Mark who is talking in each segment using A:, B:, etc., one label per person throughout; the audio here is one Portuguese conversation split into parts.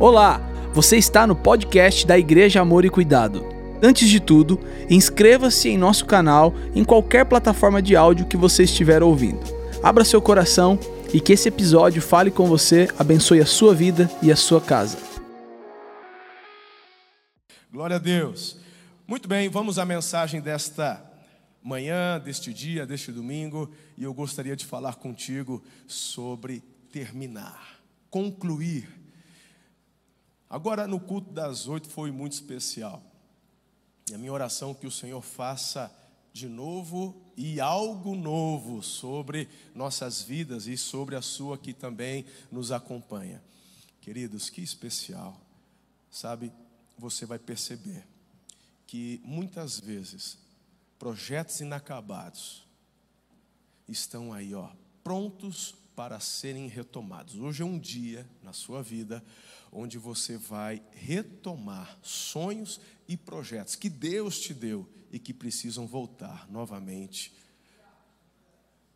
A: Olá, você está no podcast da Igreja Amor e Cuidado. Antes de tudo, inscreva-se em nosso canal em qualquer plataforma de áudio que você estiver ouvindo. Abra seu coração e que esse episódio fale com você, abençoe a sua vida e a sua casa.
B: Glória a Deus. Muito bem, vamos à mensagem desta manhã, deste dia, deste domingo, e eu gostaria de falar contigo sobre terminar, concluir Agora, no culto das oito foi muito especial. E a minha oração é que o Senhor faça de novo e algo novo sobre nossas vidas e sobre a sua que também nos acompanha. Queridos, que especial. Sabe, você vai perceber que muitas vezes projetos inacabados estão aí, ó, prontos para serem retomados. Hoje é um dia na sua vida onde você vai retomar sonhos e projetos que Deus te deu e que precisam voltar novamente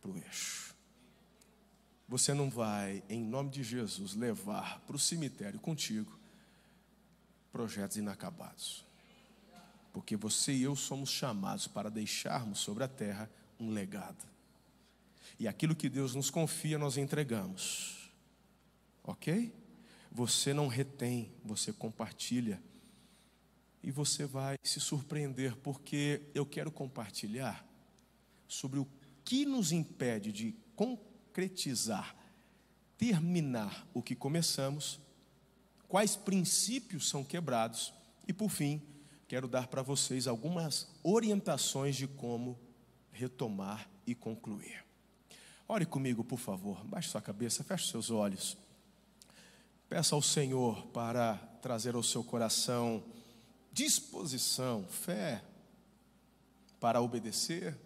B: para o eixo. Você não vai, em nome de Jesus, levar para o cemitério contigo projetos inacabados. Porque você e eu somos chamados para deixarmos sobre a terra um legado. E aquilo que Deus nos confia, nós entregamos. Ok? Você não retém, você compartilha. E você vai se surpreender, porque eu quero compartilhar sobre o que nos impede de concretizar, terminar o que começamos, quais princípios são quebrados e, por fim, quero dar para vocês algumas orientações de como retomar e concluir. Ore comigo, por favor. Baixe sua cabeça, feche seus olhos. Peça ao Senhor para trazer ao seu coração disposição, fé, para obedecer,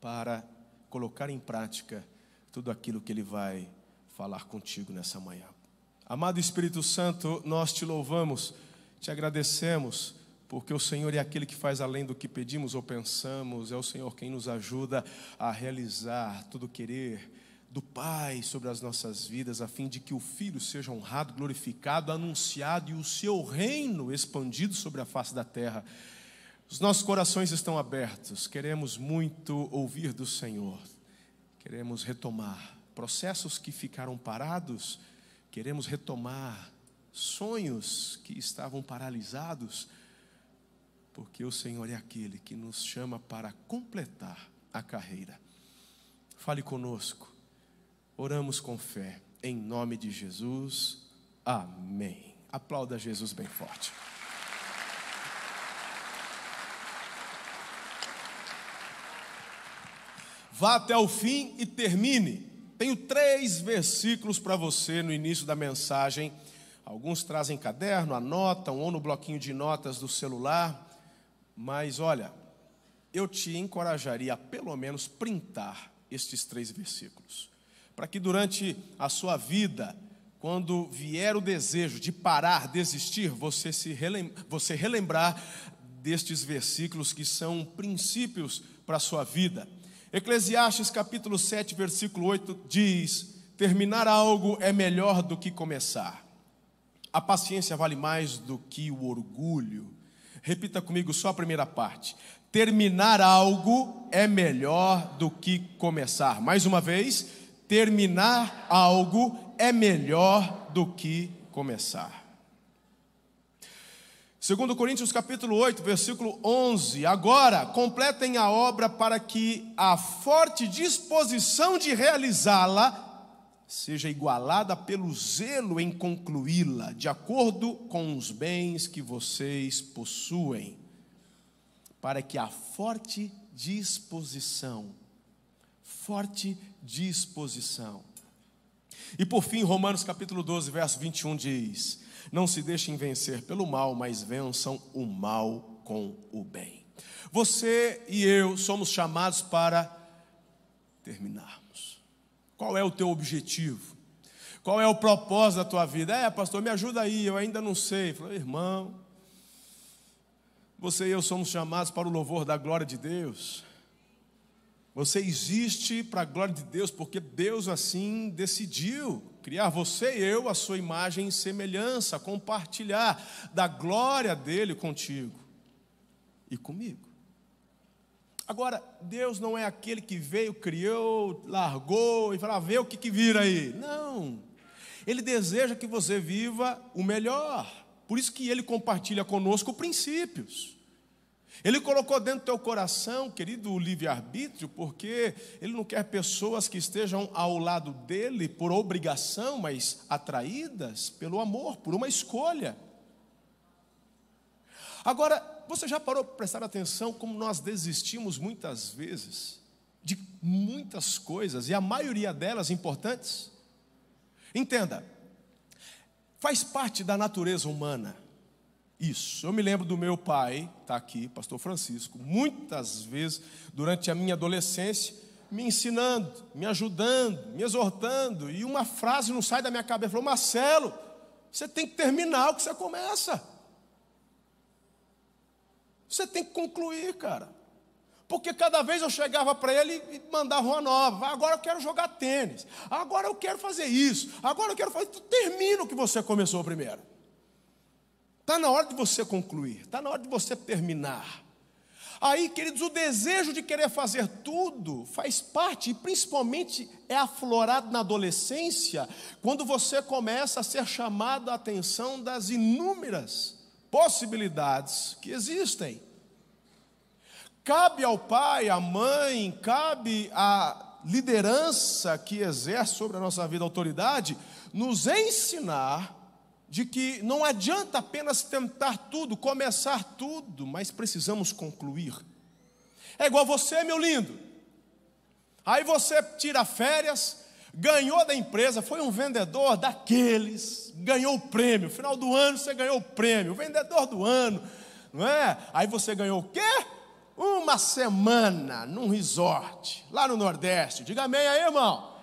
B: para colocar em prática tudo aquilo que Ele vai falar contigo nessa manhã. Amado Espírito Santo, nós te louvamos, te agradecemos, porque o Senhor é aquele que faz além do que pedimos ou pensamos, é o Senhor quem nos ajuda a realizar tudo querer do Pai sobre as nossas vidas, a fim de que o Filho seja honrado, glorificado, anunciado e o seu reino expandido sobre a face da terra. Os nossos corações estão abertos, queremos muito ouvir do Senhor, queremos retomar processos que ficaram parados, queremos retomar sonhos que estavam paralisados, porque o Senhor é aquele que nos chama para completar a carreira. Fale conosco Oramos com fé, em nome de Jesus. Amém. Aplauda Jesus bem forte. Vá até o fim e termine. Tenho três versículos para você no início da mensagem. Alguns trazem caderno, anotam ou no bloquinho de notas do celular. Mas olha, eu te encorajaria a pelo menos printar estes três versículos para que durante a sua vida, quando vier o desejo de parar, desistir, você, se relem você relembrar destes versículos que são princípios para a sua vida. Eclesiastes capítulo 7, versículo 8 diz: Terminar algo é melhor do que começar. A paciência vale mais do que o orgulho. Repita comigo só a primeira parte. Terminar algo é melhor do que começar. Mais uma vez, terminar algo é melhor do que começar. Segundo Coríntios capítulo 8, versículo 11, agora completem a obra para que a forte disposição de realizá-la seja igualada pelo zelo em concluí-la, de acordo com os bens que vocês possuem, para que a forte disposição, forte disposição. E por fim, Romanos capítulo 12, verso 21 diz: Não se deixem vencer pelo mal, mas vençam o mal com o bem. Você e eu somos chamados para terminarmos. Qual é o teu objetivo? Qual é o propósito da tua vida? É, pastor, me ajuda aí, eu ainda não sei. Irmão, você e eu somos chamados para o louvor da glória de Deus. Você existe para a glória de Deus, porque Deus assim decidiu criar você e eu a sua imagem e semelhança, compartilhar da glória dele contigo e comigo. Agora, Deus não é aquele que veio, criou, largou e falou: ah, vê o que, que vira aí. Não. Ele deseja que você viva o melhor. Por isso que ele compartilha conosco princípios. Ele colocou dentro do teu coração, querido, o livre-arbítrio, porque Ele não quer pessoas que estejam ao lado dele por obrigação, mas atraídas pelo amor, por uma escolha. Agora, você já parou para prestar atenção como nós desistimos muitas vezes de muitas coisas, e a maioria delas importantes? Entenda, faz parte da natureza humana isso. Eu me lembro do meu pai, está aqui, pastor Francisco, muitas vezes durante a minha adolescência, me ensinando, me ajudando, me exortando, e uma frase não sai da minha cabeça, falou: Marcelo, você tem que terminar o que você começa. Você tem que concluir, cara. Porque cada vez eu chegava para ele e mandava uma nova. Agora eu quero jogar tênis. Agora eu quero fazer isso. Agora eu quero fazer. Termina o que você começou primeiro. Está na hora de você concluir, está na hora de você terminar. Aí, queridos, o desejo de querer fazer tudo faz parte, e principalmente é aflorado na adolescência, quando você começa a ser chamado a atenção das inúmeras possibilidades que existem. Cabe ao pai, à mãe, cabe à liderança que exerce sobre a nossa vida autoridade, nos ensinar de que não adianta apenas tentar tudo, começar tudo, mas precisamos concluir. É igual você, meu lindo. Aí você tira férias, ganhou da empresa, foi um vendedor daqueles, ganhou o prêmio. Final do ano você ganhou o prêmio, vendedor do ano, não é? Aí você ganhou o quê? Uma semana num resort, lá no Nordeste. Diga amém aí, irmão.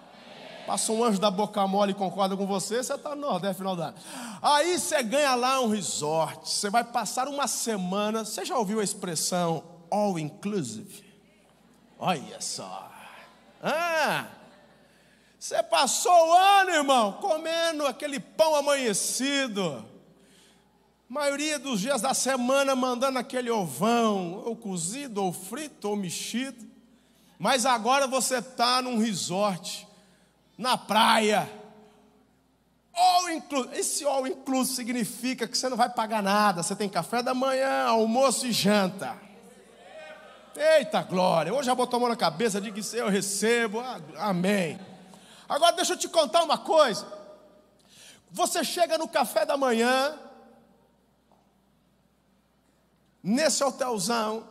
B: Passa um anjo da boca mole e concorda com você, você está no Nordeste final ano. Aí você ganha lá um resort, você vai passar uma semana. Você já ouviu a expressão all inclusive? Olha só. Ah, você passou o ano, irmão, comendo aquele pão amanhecido. Maioria dos dias da semana mandando aquele ovão, ou cozido, ou frito, ou mexido. Mas agora você está num resort na praia. All inclusive. Esse all inclusive significa que você não vai pagar nada. Você tem café da manhã, almoço e janta. Eita glória! Hoje já botou a mão na cabeça, diga que eu recebo. Amém. Agora deixa eu te contar uma coisa. Você chega no café da manhã, nesse hotelzão,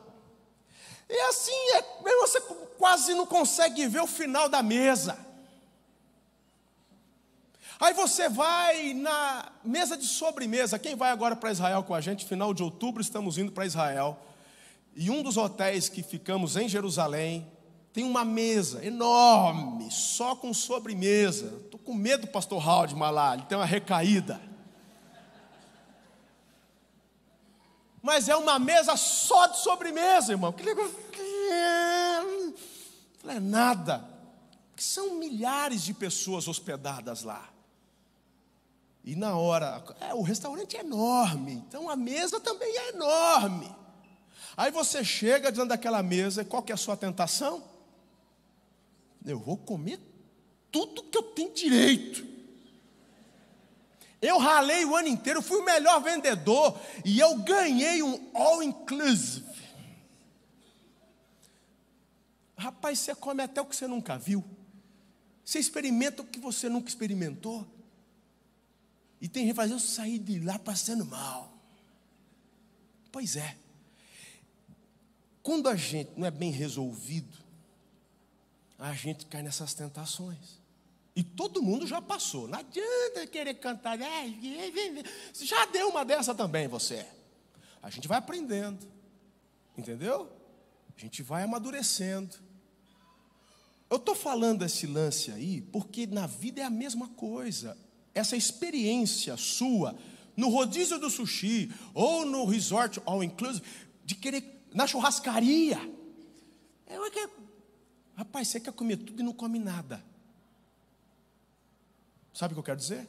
B: e assim é, você quase não consegue ver o final da mesa. Aí você vai na mesa de sobremesa. Quem vai agora para Israel com a gente? Final de outubro estamos indo para Israel. E um dos hotéis que ficamos em Jerusalém tem uma mesa enorme, só com sobremesa. Estou com medo do pastor Raul Malá, ele tem uma recaída. Mas é uma mesa só de sobremesa, irmão. Que negócio. Não é nada. Porque são milhares de pessoas hospedadas lá. E na hora, é, o restaurante é enorme, então a mesa também é enorme. Aí você chega diante daquela mesa, qual que é a sua tentação? Eu vou comer tudo que eu tenho direito. Eu ralei o ano inteiro, fui o melhor vendedor e eu ganhei um all inclusive. Rapaz, você come até o que você nunca viu. Você experimenta o que você nunca experimentou. E tem gente que fala, eu saí de lá passando mal. Pois é. Quando a gente não é bem resolvido, a gente cai nessas tentações. E todo mundo já passou. Não adianta querer cantar. Já deu uma dessa também, você. A gente vai aprendendo. Entendeu? A gente vai amadurecendo. Eu estou falando esse lance aí porque na vida é a mesma coisa essa experiência sua no rodízio do sushi ou no resort all inclusive, de querer na churrascaria. É, Rapaz, você quer comer tudo e não come nada. Sabe o que eu quero dizer?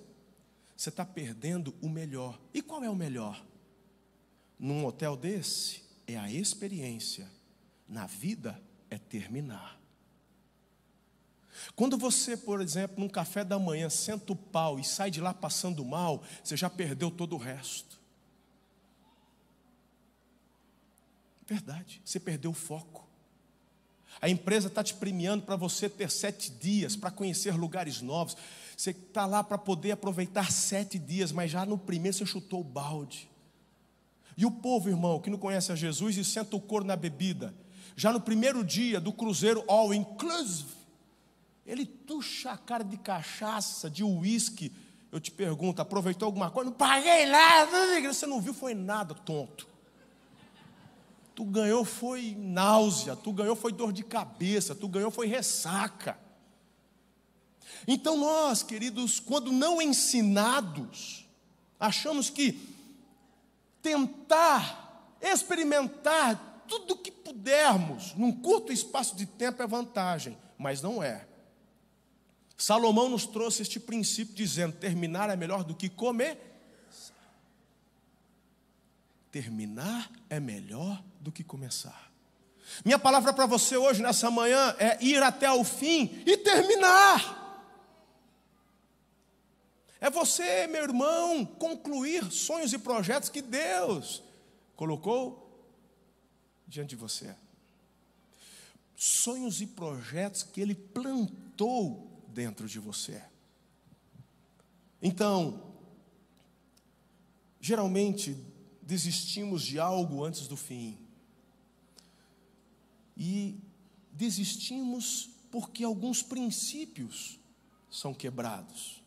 B: Você está perdendo o melhor. E qual é o melhor? Num hotel desse, é a experiência. Na vida, é terminar. Quando você, por exemplo, num café da manhã, senta o pau e sai de lá passando mal, você já perdeu todo o resto. Verdade, você perdeu o foco. A empresa está te premiando para você ter sete dias para conhecer lugares novos. Você está lá para poder aproveitar sete dias, mas já no primeiro você chutou o balde. E o povo, irmão, que não conhece a Jesus e senta o couro na bebida, já no primeiro dia do cruzeiro all inclusive, ele tuxa a cara de cachaça, de uísque. Eu te pergunto, aproveitou alguma coisa? Não paguei nada. Você não viu, foi nada, tonto. Tu ganhou foi náusea, tu ganhou foi dor de cabeça, tu ganhou foi ressaca. Então nós, queridos, quando não ensinados, achamos que tentar experimentar tudo que pudermos num curto espaço de tempo é vantagem, mas não é. Salomão nos trouxe este princípio dizendo: terminar é melhor do que comer. Terminar é melhor do que começar. Minha palavra para você hoje, nessa manhã, é ir até o fim e terminar. É você, meu irmão, concluir sonhos e projetos que Deus colocou diante de você. Sonhos e projetos que Ele plantou dentro de você. Então, geralmente desistimos de algo antes do fim. E desistimos porque alguns princípios são quebrados.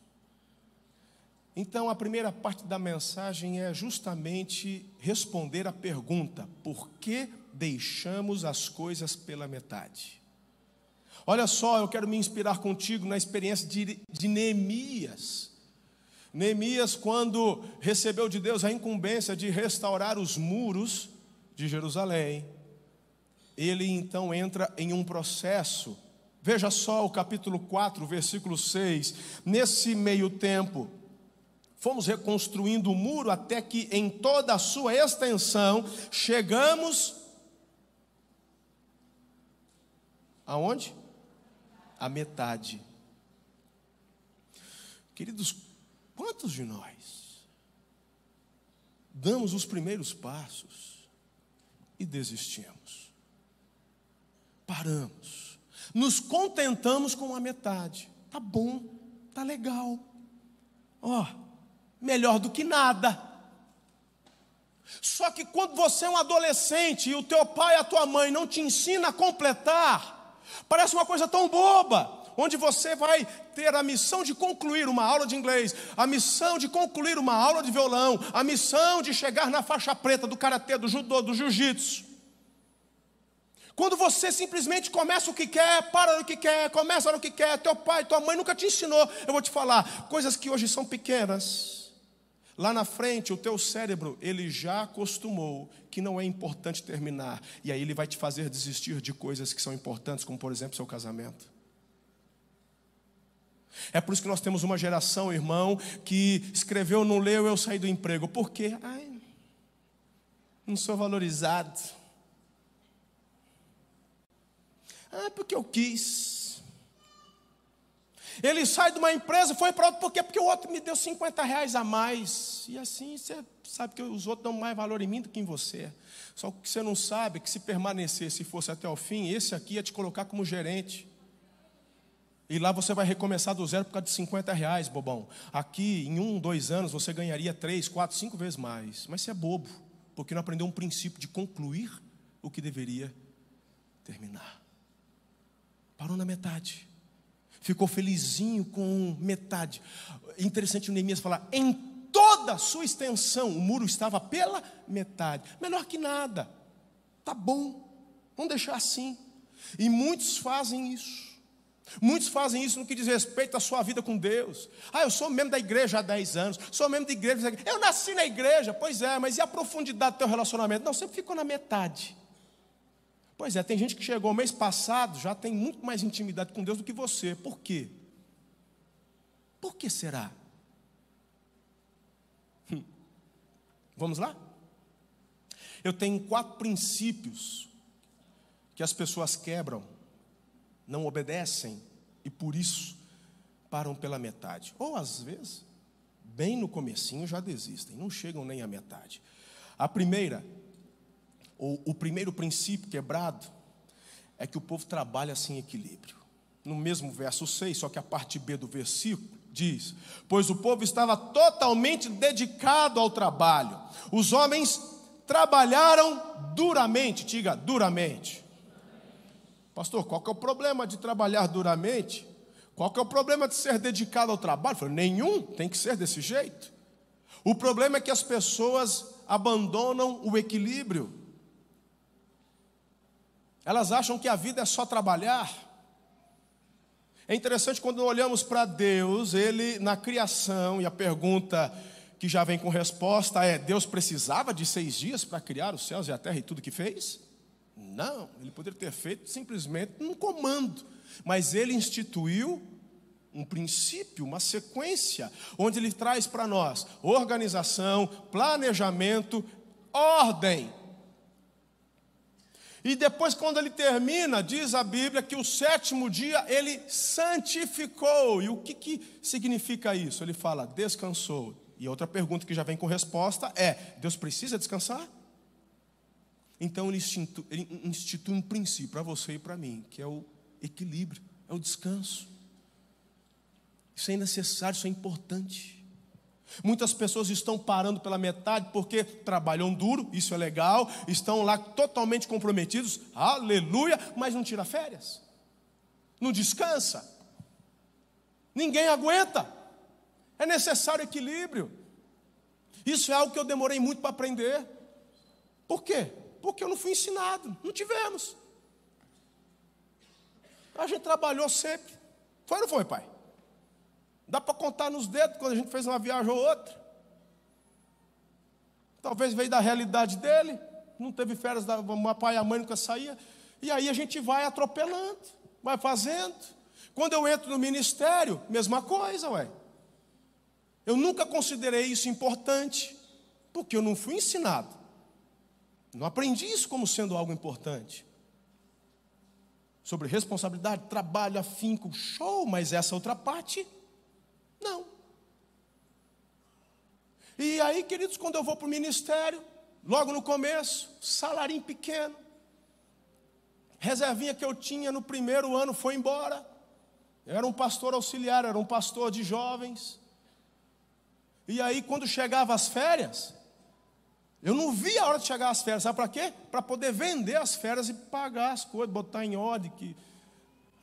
B: Então, a primeira parte da mensagem é justamente responder à pergunta: por que deixamos as coisas pela metade? Olha só, eu quero me inspirar contigo na experiência de, de Neemias. Neemias, quando recebeu de Deus a incumbência de restaurar os muros de Jerusalém, ele então entra em um processo. Veja só o capítulo 4, versículo 6. Nesse meio tempo, Fomos reconstruindo o muro até que, em toda a sua extensão, chegamos. Aonde? A metade. Queridos, quantos de nós damos os primeiros passos e desistimos? Paramos, nos contentamos com a metade. Tá bom, tá legal. Ó, oh, melhor do que nada. Só que quando você é um adolescente e o teu pai e a tua mãe não te ensina a completar, parece uma coisa tão boba, onde você vai ter a missão de concluir uma aula de inglês, a missão de concluir uma aula de violão, a missão de chegar na faixa preta do karatê, do judô, do jiu-jitsu. Quando você simplesmente começa o que quer, para no que quer, começa no que quer, teu pai, tua mãe nunca te ensinou. Eu vou te falar, coisas que hoje são pequenas, Lá na frente, o teu cérebro, ele já acostumou que não é importante terminar. E aí ele vai te fazer desistir de coisas que são importantes, como por exemplo seu casamento. É por isso que nós temos uma geração, irmão, que escreveu, não leu, eu saí do emprego. Por quê? Ai, não sou valorizado. Ah, porque eu quis. Ele sai de uma empresa, foi para outra, por quê? Porque o outro me deu 50 reais a mais. E assim você sabe que os outros dão mais valor em mim do que em você. Só que você não sabe que se permanecer, se fosse até o fim, esse aqui ia te colocar como gerente. E lá você vai recomeçar do zero por causa de 50 reais, bobão. Aqui, em um, dois anos, você ganharia três, quatro, cinco vezes mais. Mas você é bobo, porque não aprendeu um princípio de concluir o que deveria terminar. Parou na metade ficou felizinho com metade. Interessante o Neemias falar, em toda a sua extensão, o muro estava pela metade. Menor que nada. Tá bom, vamos deixar assim. E muitos fazem isso. Muitos fazem isso no que diz respeito à sua vida com Deus. Ah, eu sou membro da igreja há 10 anos, sou membro da igreja. Eu nasci na igreja, pois é, mas e a profundidade do teu relacionamento? Não, sempre ficou na metade. Pois é, tem gente que chegou mês passado, já tem muito mais intimidade com Deus do que você. Por quê? Por que será? Hum. Vamos lá? Eu tenho quatro princípios que as pessoas quebram, não obedecem e por isso param pela metade. Ou às vezes, bem no comecinho já desistem, não chegam nem à metade. A primeira, ou o primeiro princípio quebrado, é que o povo trabalha sem equilíbrio. No mesmo verso 6, só que a parte B do versículo diz: Pois o povo estava totalmente dedicado ao trabalho. Os homens trabalharam duramente, diga duramente. Pastor, qual que é o problema de trabalhar duramente? Qual que é o problema de ser dedicado ao trabalho? falei, nenhum, tem que ser desse jeito. O problema é que as pessoas abandonam o equilíbrio. Elas acham que a vida é só trabalhar. É interessante quando olhamos para Deus, Ele na criação, e a pergunta que já vem com resposta é: Deus precisava de seis dias para criar os céus e a terra e tudo que fez? Não, ele poderia ter feito simplesmente um comando, mas ele instituiu um princípio, uma sequência, onde ele traz para nós organização, planejamento, ordem. E depois, quando ele termina, diz a Bíblia que o sétimo dia ele santificou. E o que, que significa isso? Ele fala, descansou. E outra pergunta que já vem com resposta é: Deus precisa descansar? Então ele institui, ele institui um princípio para você e para mim, que é o equilíbrio, é o descanso. Isso é necessário, isso é importante. Muitas pessoas estão parando pela metade porque trabalham duro, isso é legal, estão lá totalmente comprometidos, aleluia, mas não tira férias, não descansa, ninguém aguenta, é necessário equilíbrio. Isso é algo que eu demorei muito para aprender. Por quê? Porque eu não fui ensinado, não tivemos. A gente trabalhou sempre. Foi ou não foi, pai? Dá para contar nos dedos quando a gente fez uma viagem ou outra. Talvez veio da realidade dele, não teve férias, o pai e a mãe nunca saía. E aí a gente vai atropelando, vai fazendo. Quando eu entro no ministério, mesma coisa, ué. Eu nunca considerei isso importante, porque eu não fui ensinado. Não aprendi isso como sendo algo importante. Sobre responsabilidade, trabalho, afinco, show, mas essa outra parte, não. E aí, queridos, quando eu vou para o ministério, logo no começo, salarinho pequeno, reservinha que eu tinha no primeiro ano foi embora. Eu era um pastor auxiliar, era um pastor de jovens. E aí, quando chegava as férias, eu não vi a hora de chegar às férias, sabe para quê? Para poder vender as férias e pagar as coisas, botar em ordem que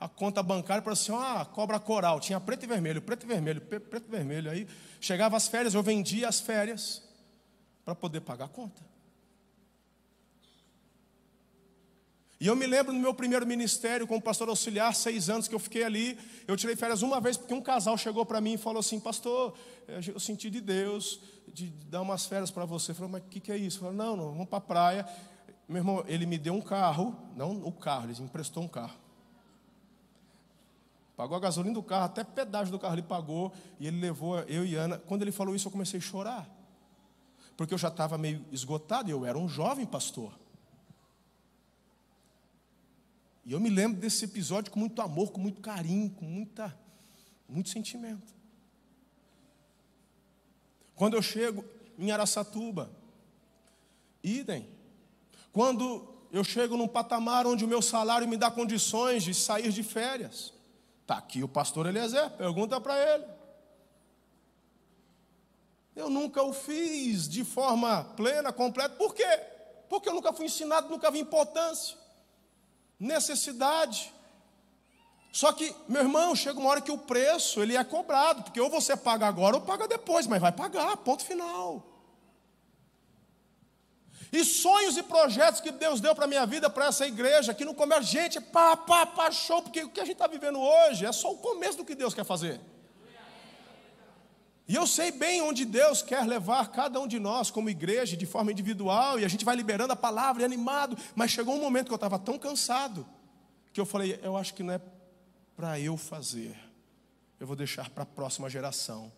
B: a conta bancária para assim, ah, cobra coral, tinha preto e vermelho, preto e vermelho, preto e vermelho. Aí chegava as férias, eu vendia as férias para poder pagar a conta. E eu me lembro no meu primeiro ministério como pastor auxiliar, seis anos que eu fiquei ali, eu tirei férias uma vez porque um casal chegou para mim e falou assim, pastor, eu senti de Deus de dar umas férias para você. Eu falei, mas o que, que é isso? Eu falei, não, não, vamos para a praia. Meu irmão, ele me deu um carro, não o carro, ele me emprestou um carro. Pagou a gasolina do carro, até pedágio do carro ele pagou, e ele levou eu e Ana. Quando ele falou isso, eu comecei a chorar. Porque eu já estava meio esgotado, eu era um jovem pastor. E eu me lembro desse episódio com muito amor, com muito carinho, com muita, muito sentimento. Quando eu chego em Araçatuba, idem. Quando eu chego num patamar onde o meu salário me dá condições de sair de férias, está aqui o pastor Eliezer, pergunta para ele. Eu nunca o fiz de forma plena, completa, por quê? Porque eu nunca fui ensinado, nunca vi importância necessidade. Só que, meu irmão, chega uma hora que o preço ele é cobrado, porque ou você paga agora ou paga depois, mas vai pagar, ponto final. E sonhos e projetos que Deus deu para a minha vida, para essa igreja, que no começo, gente, pá, pá, pá, show, porque o que a gente está vivendo hoje é só o começo do que Deus quer fazer. E eu sei bem onde Deus quer levar cada um de nós como igreja, de forma individual, e a gente vai liberando a palavra e animado, mas chegou um momento que eu estava tão cansado, que eu falei, eu acho que não é para eu fazer, eu vou deixar para a próxima geração.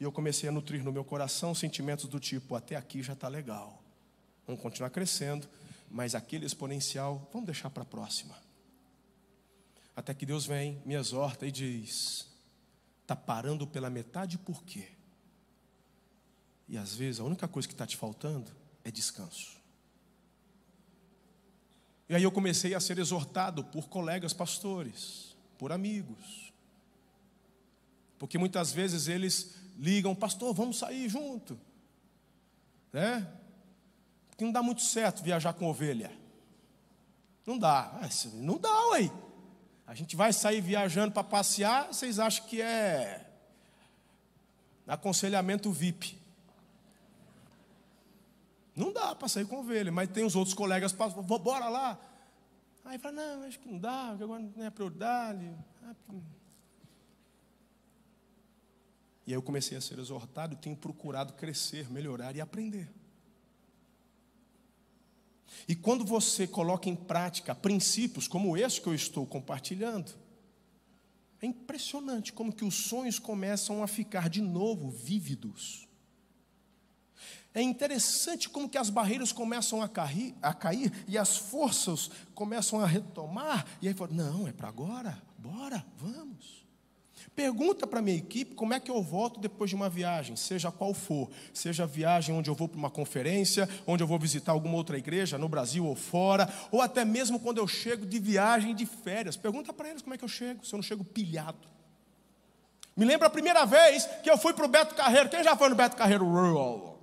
B: E eu comecei a nutrir no meu coração sentimentos do tipo: até aqui já está legal, vamos continuar crescendo, mas aquele exponencial, vamos deixar para a próxima. Até que Deus vem, me exorta e diz: está parando pela metade por quê? E às vezes a única coisa que está te faltando é descanso. E aí eu comecei a ser exortado por colegas pastores, por amigos. Porque muitas vezes eles ligam, pastor, vamos sair junto. Né? Porque não dá muito certo viajar com ovelha. Não dá. Ah, não dá, ué. A gente vai sair viajando para passear, vocês acham que é aconselhamento VIP. Não dá para sair com ovelha, mas tem os outros colegas, bora lá. Aí fala, não, acho que não dá, agora não é prioridade. Ah, e aí eu comecei a ser exortado tenho procurado crescer, melhorar e aprender. E quando você coloca em prática princípios como esse que eu estou compartilhando, é impressionante como que os sonhos começam a ficar de novo vívidos. É interessante como que as barreiras começam a cair, a cair e as forças começam a retomar. E aí fala, não, é para agora, bora, vamos. Pergunta para a minha equipe como é que eu volto depois de uma viagem, seja qual for, seja viagem onde eu vou para uma conferência, onde eu vou visitar alguma outra igreja, no Brasil ou fora, ou até mesmo quando eu chego de viagem de férias. Pergunta para eles como é que eu chego, se eu não chego pilhado. Me lembra a primeira vez que eu fui para o Beto Carreiro. Quem já foi no Beto Carreiro?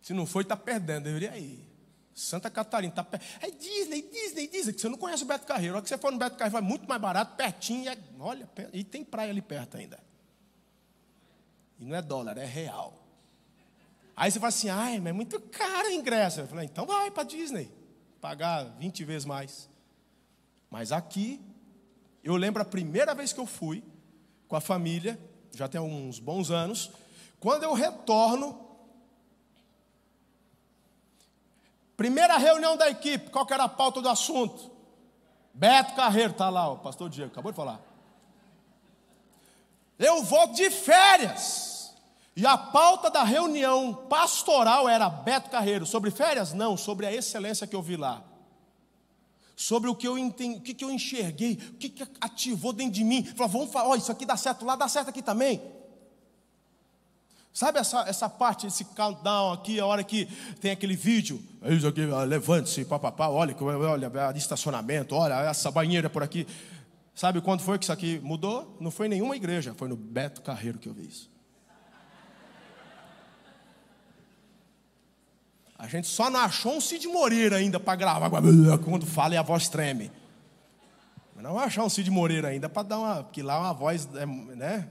B: Se não foi, está perdendo, deveria ir. Santa Catarina, tá perto. É Disney, Disney, Disney, que você não conhece o Beto Carreiro. A hora que você for no Beto Carreiro, vai muito mais barato, pertinho. É, olha, e tem praia ali perto ainda. E não é dólar, é real. Aí você fala assim, ai, mas é muito caro o ingresso. Eu falei, então vai para Disney, pagar 20 vezes mais. Mas aqui, eu lembro a primeira vez que eu fui com a família, já tem uns bons anos, quando eu retorno, Primeira reunião da equipe, qual que era a pauta do assunto? Beto Carreiro, está lá, o pastor Diego, acabou de falar. Eu volto de férias. E a pauta da reunião pastoral era Beto Carreiro. Sobre férias? Não, sobre a excelência que eu vi lá. Sobre o que eu entendi, o que, que eu enxerguei, o que, que ativou dentro de mim. Falou, vamos falar, oh, isso aqui dá certo lá, dá certo aqui também. Sabe essa, essa parte, esse countdown aqui, a hora que tem aquele vídeo? Aqui, levante-se, papapá, olha, olha, estacionamento, olha, essa banheira por aqui. Sabe quando foi que isso aqui mudou? Não foi em nenhuma igreja, foi no Beto Carreiro que eu vi isso. A gente só não achou um Cid Moreira ainda para gravar, quando fala e a voz treme. Mas não achar um Cid Moreira ainda para dar uma, porque lá uma voz, é, né?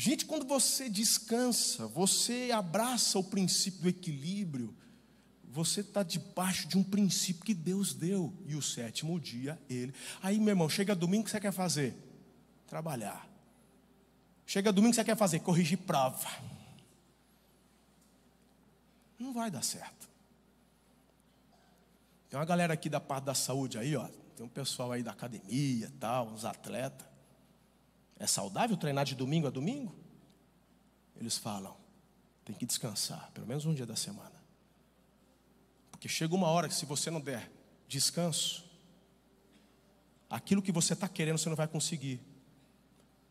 B: Gente, quando você descansa, você abraça o princípio do equilíbrio, você está debaixo de um princípio que Deus deu. E o sétimo dia, Ele. Aí, meu irmão, chega domingo, o que você quer fazer? Trabalhar. Chega domingo, o que você quer fazer? Corrigir prova. Não vai dar certo. Tem uma galera aqui da parte da saúde aí, ó. Tem um pessoal aí da academia, tal, uns atletas. É saudável treinar de domingo a domingo? Eles falam, tem que descansar, pelo menos um dia da semana. Porque chega uma hora que se você não der descanso, aquilo que você está querendo você não vai conseguir.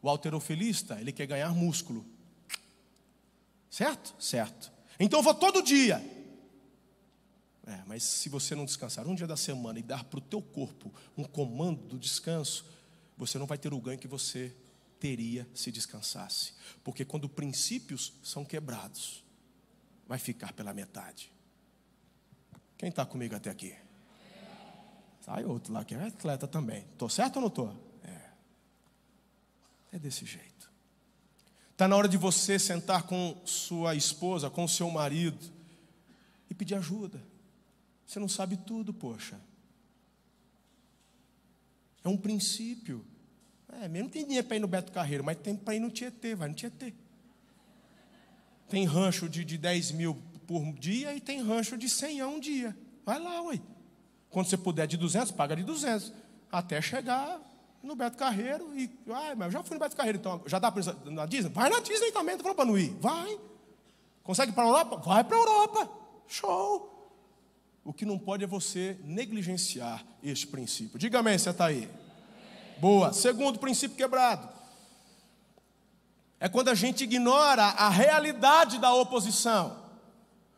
B: O alterofilista, ele quer ganhar músculo. Certo? Certo. Então eu vou todo dia. É, mas se você não descansar um dia da semana e dar para o teu corpo um comando do descanso, você não vai ter o ganho que você teria se descansasse. Porque quando princípios são quebrados, vai ficar pela metade. Quem está comigo até aqui? Sai outro lá que é atleta também. Estou certo ou não estou? É. É desse jeito. Está na hora de você sentar com sua esposa, com seu marido e pedir ajuda. Você não sabe tudo, poxa. É um princípio. É, mesmo tem dinheiro para ir no Beto Carreiro, mas tem para ir no Tietê, vai no Tietê. Tem rancho de, de 10 mil por dia e tem rancho de 100 a um dia. Vai lá, ué. Quando você puder de 200, paga de 200. Até chegar no Beto Carreiro e. Ah, mas eu já fui no Beto Carreiro, então já dá para na Disney? Vai na Disney também, não falando para não ir. Vai. Consegue para a Europa? Vai para a Europa. Show. O que não pode é você negligenciar este princípio. Diga amém, você está aí. Boa. Segundo princípio quebrado. É quando a gente ignora a realidade da oposição.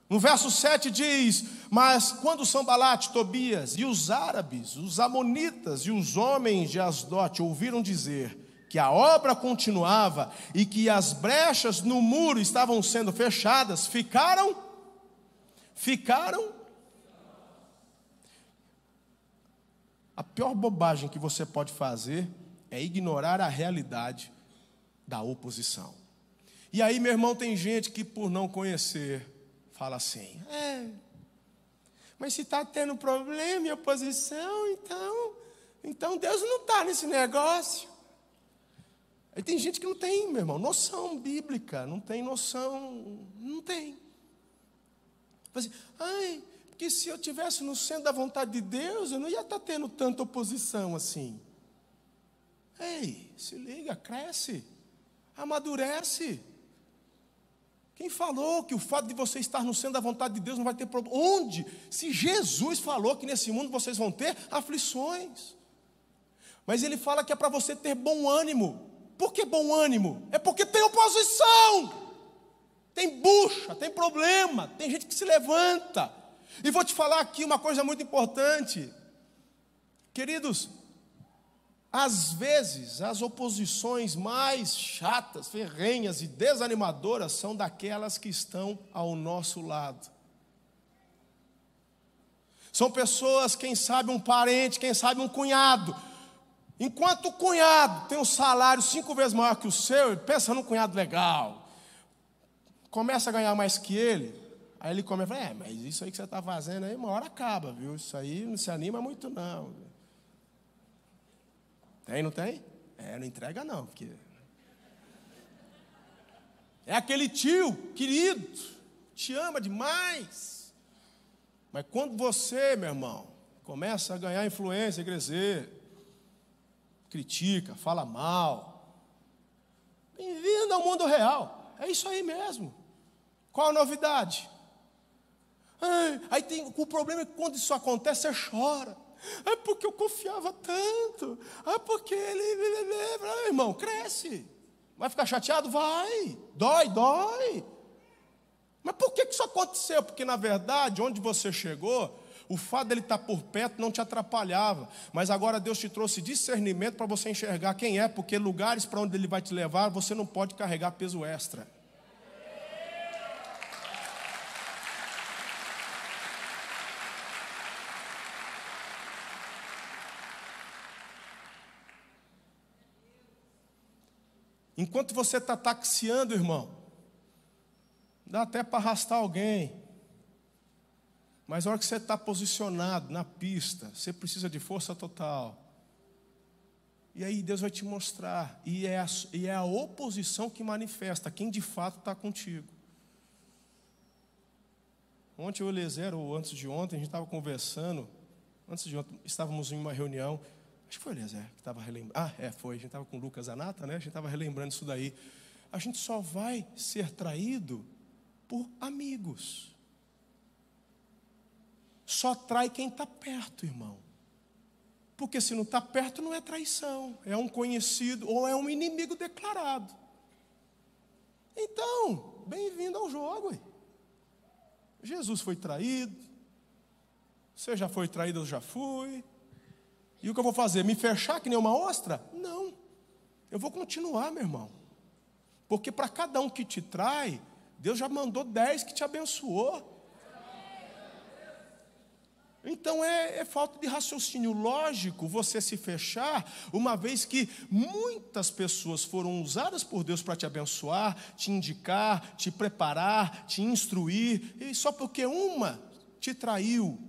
B: No verso 7 diz: Mas quando Sambalate, Tobias e os árabes, os amonitas e os homens de Asdote ouviram dizer que a obra continuava e que as brechas no muro estavam sendo fechadas, ficaram ficaram A pior bobagem que você pode fazer é ignorar a realidade da oposição. E aí, meu irmão, tem gente que por não conhecer fala assim: é, mas se está tendo problema e oposição, então, então Deus não está nesse negócio. Aí tem gente que não tem, meu irmão, noção bíblica, não tem noção, não tem. Assim, Ai, porque se eu tivesse no centro da vontade de Deus, eu não ia estar tá tendo tanta oposição assim. Ei, se liga, cresce, amadurece. Quem falou que o fato de você estar no centro da vontade de Deus não vai ter problema? Onde? Se Jesus falou que nesse mundo vocês vão ter aflições. Mas ele fala que é para você ter bom ânimo. Por que bom ânimo? É porque tem oposição. Tem bucha, tem problema, tem gente que se levanta. E vou te falar aqui uma coisa muito importante. Queridos, às vezes, as oposições mais chatas, ferrenhas e desanimadoras são daquelas que estão ao nosso lado. São pessoas, quem sabe um parente, quem sabe um cunhado. Enquanto o cunhado tem um salário cinco vezes maior que o seu, pensa num cunhado legal. Começa a ganhar mais que ele, aí ele começa é, mas isso aí que você está fazendo aí, uma hora acaba, viu? Isso aí não se anima muito não. Tem, não tem? É, não entrega não, porque. É aquele tio querido, te ama demais. Mas quando você, meu irmão, começa a ganhar influência, crescer, critica, fala mal, bem-vindo ao mundo real. É isso aí mesmo. Qual a novidade? Aí tem, o problema é que quando isso acontece, você chora. É porque eu confiava tanto. É porque ele. Irmão, cresce. Vai ficar chateado? Vai. Dói, dói. Mas por que isso aconteceu? Porque, na verdade, onde você chegou, o fato dele estar por perto não te atrapalhava. Mas agora Deus te trouxe discernimento para você enxergar quem é, porque lugares para onde ele vai te levar, você não pode carregar peso extra. Enquanto você está taxiando, irmão, dá até para arrastar alguém. Mas na hora que você está posicionado na pista, você precisa de força total. E aí Deus vai te mostrar. E é a, e é a oposição que manifesta quem de fato está contigo. Ontem o Eliezer, ou antes de ontem, a gente estava conversando. Antes de ontem, estávamos em uma reunião. Acho que foi Eliezer que estava relembrando. Ah, é, foi. A gente estava com o Lucas Anata, né? A gente estava relembrando isso daí. A gente só vai ser traído por amigos. Só trai quem está perto, irmão. Porque se não está perto, não é traição. É um conhecido ou é um inimigo declarado. Então, bem-vindo ao jogo. Jesus foi traído. Você já foi traído, eu já fui. E o que eu vou fazer? Me fechar que nem uma ostra? Não. Eu vou continuar, meu irmão. Porque para cada um que te trai, Deus já mandou dez que te abençoou. Então é, é, falta de raciocínio lógico você se fechar, uma vez que muitas pessoas foram usadas por Deus para te abençoar, te indicar, te preparar, te instruir, e só porque uma te traiu,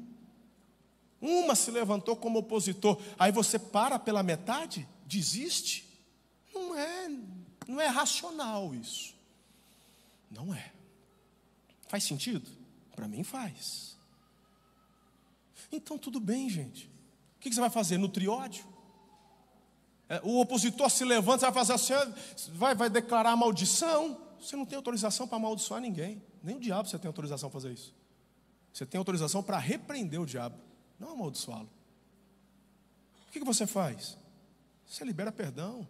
B: uma se levantou como opositor, aí você para pela metade? Desiste? não é, não é racional isso. Não é. Faz sentido? Para mim faz. Então tudo bem, gente. O que você vai fazer? Nutrir ódio? É, o opositor se levanta, você vai fazer assim, vai, vai declarar maldição. Você não tem autorização para amaldiçoar ninguém. Nem o diabo você tem autorização para fazer isso. Você tem autorização para repreender o diabo, não amaldiçoá-lo. O que, você faz? Você libera perdão,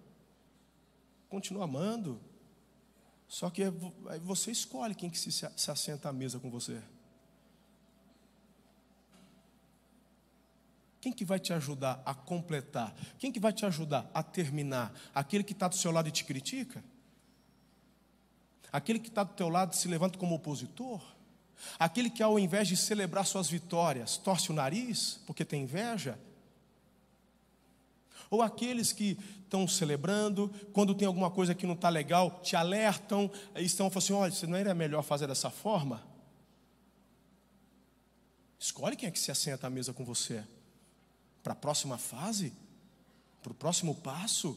B: continua amando, só que é você escolhe quem que se, se assenta à mesa com você. Quem que vai te ajudar a completar? Quem que vai te ajudar a terminar? Aquele que está do seu lado e te critica? Aquele que está do teu lado se levanta como opositor? Aquele que ao invés de celebrar suas vitórias, torce o nariz porque tem inveja? Ou aqueles que estão celebrando, quando tem alguma coisa que não está legal, te alertam, estão falando assim: olha, você não era melhor fazer dessa forma? Escolhe quem é que se assenta à mesa com você para a próxima fase, para o próximo passo,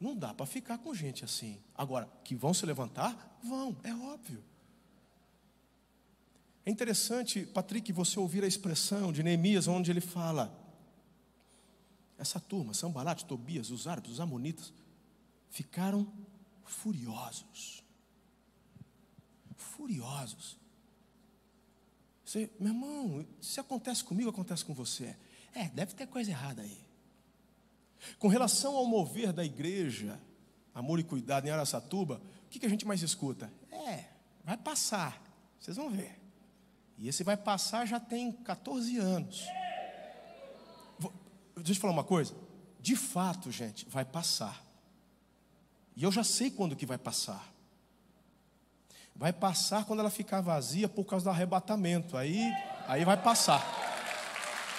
B: não dá para ficar com gente assim. Agora, que vão se levantar? Vão, é óbvio. É interessante, Patrick, você ouvir a expressão de Neemias, onde ele fala: essa turma, Sambalat, Tobias, os árabes, os amonitas, ficaram furiosos. Furiosos. Você, meu irmão, se acontece comigo, acontece com você. É, deve ter coisa errada aí. Com relação ao mover da igreja, amor e cuidado em Araçatuba, o que a gente mais escuta? É, vai passar, vocês vão ver. E esse vai passar já tem 14 anos. Vou, deixa eu falar uma coisa. De fato, gente, vai passar. E eu já sei quando que vai passar. Vai passar quando ela ficar vazia por causa do arrebatamento. Aí, aí vai passar.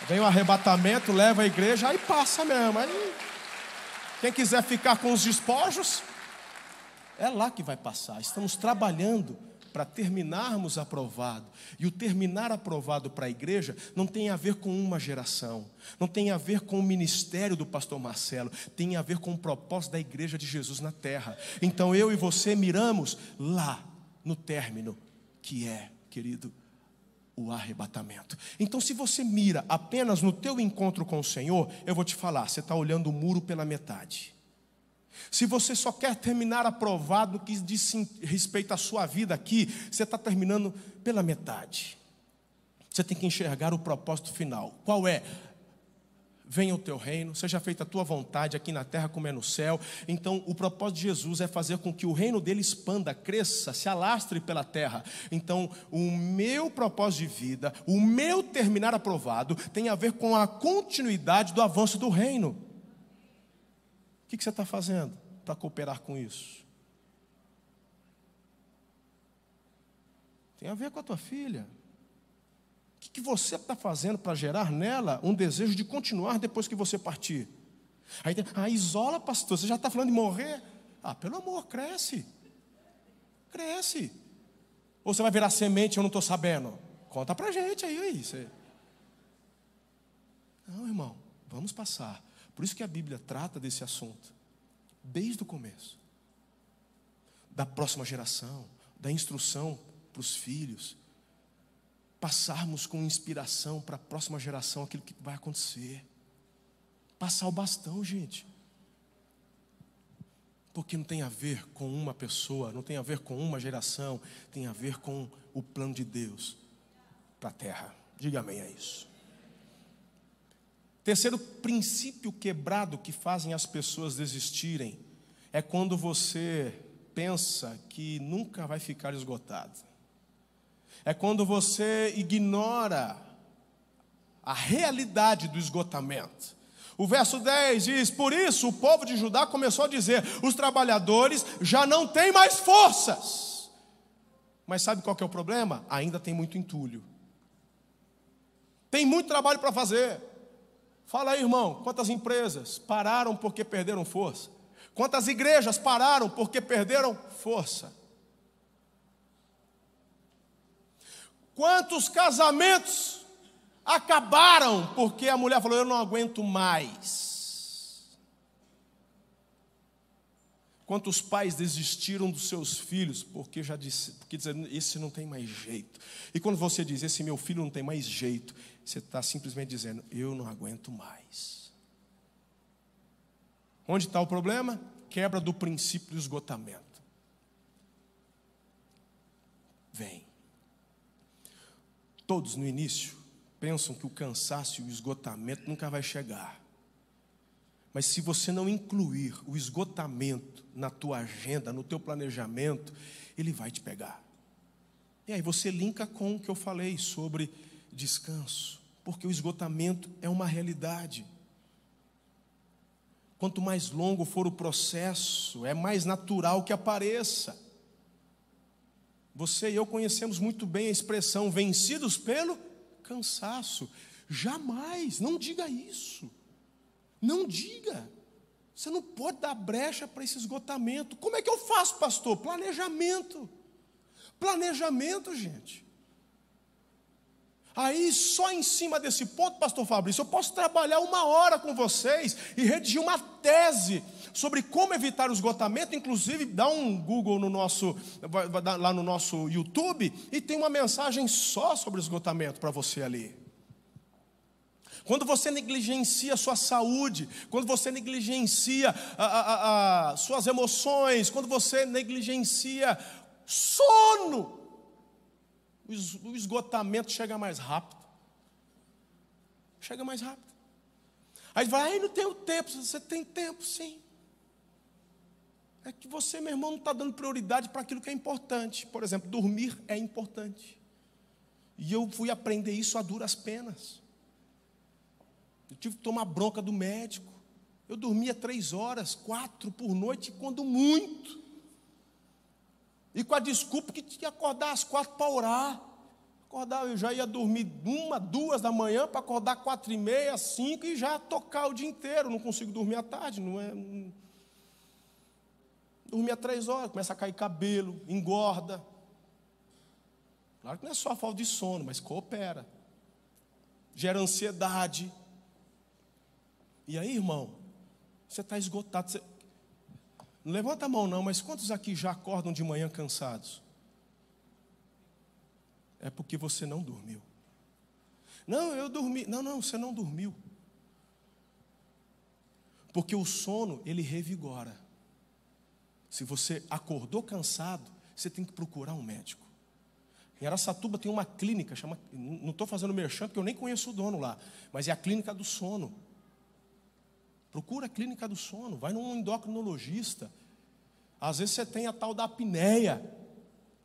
B: Vem o arrebatamento, leva a igreja, aí passa mesmo. Aí, quem quiser ficar com os despojos, é lá que vai passar. Estamos trabalhando para terminarmos aprovado. E o terminar aprovado para a igreja não tem a ver com uma geração, não tem a ver com o ministério do pastor Marcelo, tem a ver com o propósito da igreja de Jesus na terra. Então eu e você miramos lá no término, que é, querido, o arrebatamento. Então, se você mira apenas no teu encontro com o Senhor, eu vou te falar, você está olhando o muro pela metade. Se você só quer terminar aprovado no que diz respeito à sua vida aqui, você está terminando pela metade. Você tem que enxergar o propósito final. Qual é? venha o teu reino, seja feita a tua vontade aqui na terra como é no céu. Então, o propósito de Jesus é fazer com que o reino dele expanda, cresça, se alastre pela terra. Então, o meu propósito de vida, o meu terminar aprovado, tem a ver com a continuidade do avanço do reino. O que você está fazendo para cooperar com isso? Tem a ver com a tua filha que, que você está fazendo para gerar nela um desejo de continuar depois que você partir? Aí, ah, isola, pastor, você já está falando de morrer? Ah, pelo amor, cresce. Cresce. Ou você vai virar semente, eu não estou sabendo? Conta para gente aí, aí. Você... Não, irmão, vamos passar. Por isso que a Bíblia trata desse assunto, desde o começo. Da próxima geração, da instrução para os filhos, passarmos com inspiração para a próxima geração aquilo que vai acontecer. Passar o bastão, gente. Porque não tem a ver com uma pessoa, não tem a ver com uma geração, tem a ver com o plano de Deus para a terra. Diga amém a isso. Terceiro princípio quebrado que fazem as pessoas desistirem é quando você pensa que nunca vai ficar esgotado é quando você ignora a realidade do esgotamento. O verso 10 diz: Por isso o povo de Judá começou a dizer: Os trabalhadores já não têm mais forças. Mas sabe qual é o problema? Ainda tem muito entulho. Tem muito trabalho para fazer. Fala aí, irmão, quantas empresas pararam porque perderam força? Quantas igrejas pararam porque perderam força? Quantos casamentos acabaram porque a mulher falou: Eu não aguento mais. Quantos pais desistiram dos seus filhos porque já disse, porque dizendo, esse não tem mais jeito. E quando você diz, esse meu filho não tem mais jeito, você está simplesmente dizendo, eu não aguento mais. Onde está o problema? Quebra do princípio do esgotamento. Vem. Todos no início pensam que o cansaço e o esgotamento nunca vai chegar. Mas se você não incluir o esgotamento na tua agenda, no teu planejamento, ele vai te pegar. E aí você linka com o que eu falei sobre descanso, porque o esgotamento é uma realidade. Quanto mais longo for o processo, é mais natural que apareça. Você e eu conhecemos muito bem a expressão vencidos pelo cansaço. Jamais, não diga isso. Não diga. Você não pode dar brecha para esse esgotamento. Como é que eu faço, pastor? Planejamento. Planejamento, gente. Aí, só em cima desse ponto, pastor Fabrício, eu posso trabalhar uma hora com vocês e redigir uma tese sobre como evitar o esgotamento, inclusive dá um Google no nosso, lá no nosso YouTube e tem uma mensagem só sobre esgotamento para você ali. Quando você negligencia sua saúde, quando você negligencia a, a, a, suas emoções, quando você negligencia sono, o esgotamento chega mais rápido. Chega mais rápido. Aí vai, não tenho tempo. Você tem tempo, sim. É que você, meu irmão, não está dando prioridade para aquilo que é importante. Por exemplo, dormir é importante. E eu fui aprender isso a duras penas. Eu tive que tomar bronca do médico. Eu dormia três horas, quatro por noite, quando muito. E com a desculpa que tinha que acordar às quatro para orar. Acordar, eu já ia dormir uma, duas da manhã para acordar quatro e meia, cinco e já tocar o dia inteiro. Não consigo dormir à tarde, não é? Dormia três horas, começa a cair cabelo, engorda. Claro que não é só falta de sono, mas coopera. Gera ansiedade. E aí, irmão, você está esgotado. Você... Não levanta a mão, não, mas quantos aqui já acordam de manhã cansados? É porque você não dormiu. Não, eu dormi. Não, não, você não dormiu. Porque o sono, ele revigora. Se você acordou cansado, você tem que procurar um médico. Em Aracatuba tem uma clínica, chama, não estou fazendo merchan, porque eu nem conheço o dono lá, mas é a clínica do sono. Procura a clínica do sono, vai num endocrinologista. Às vezes você tem a tal da apneia.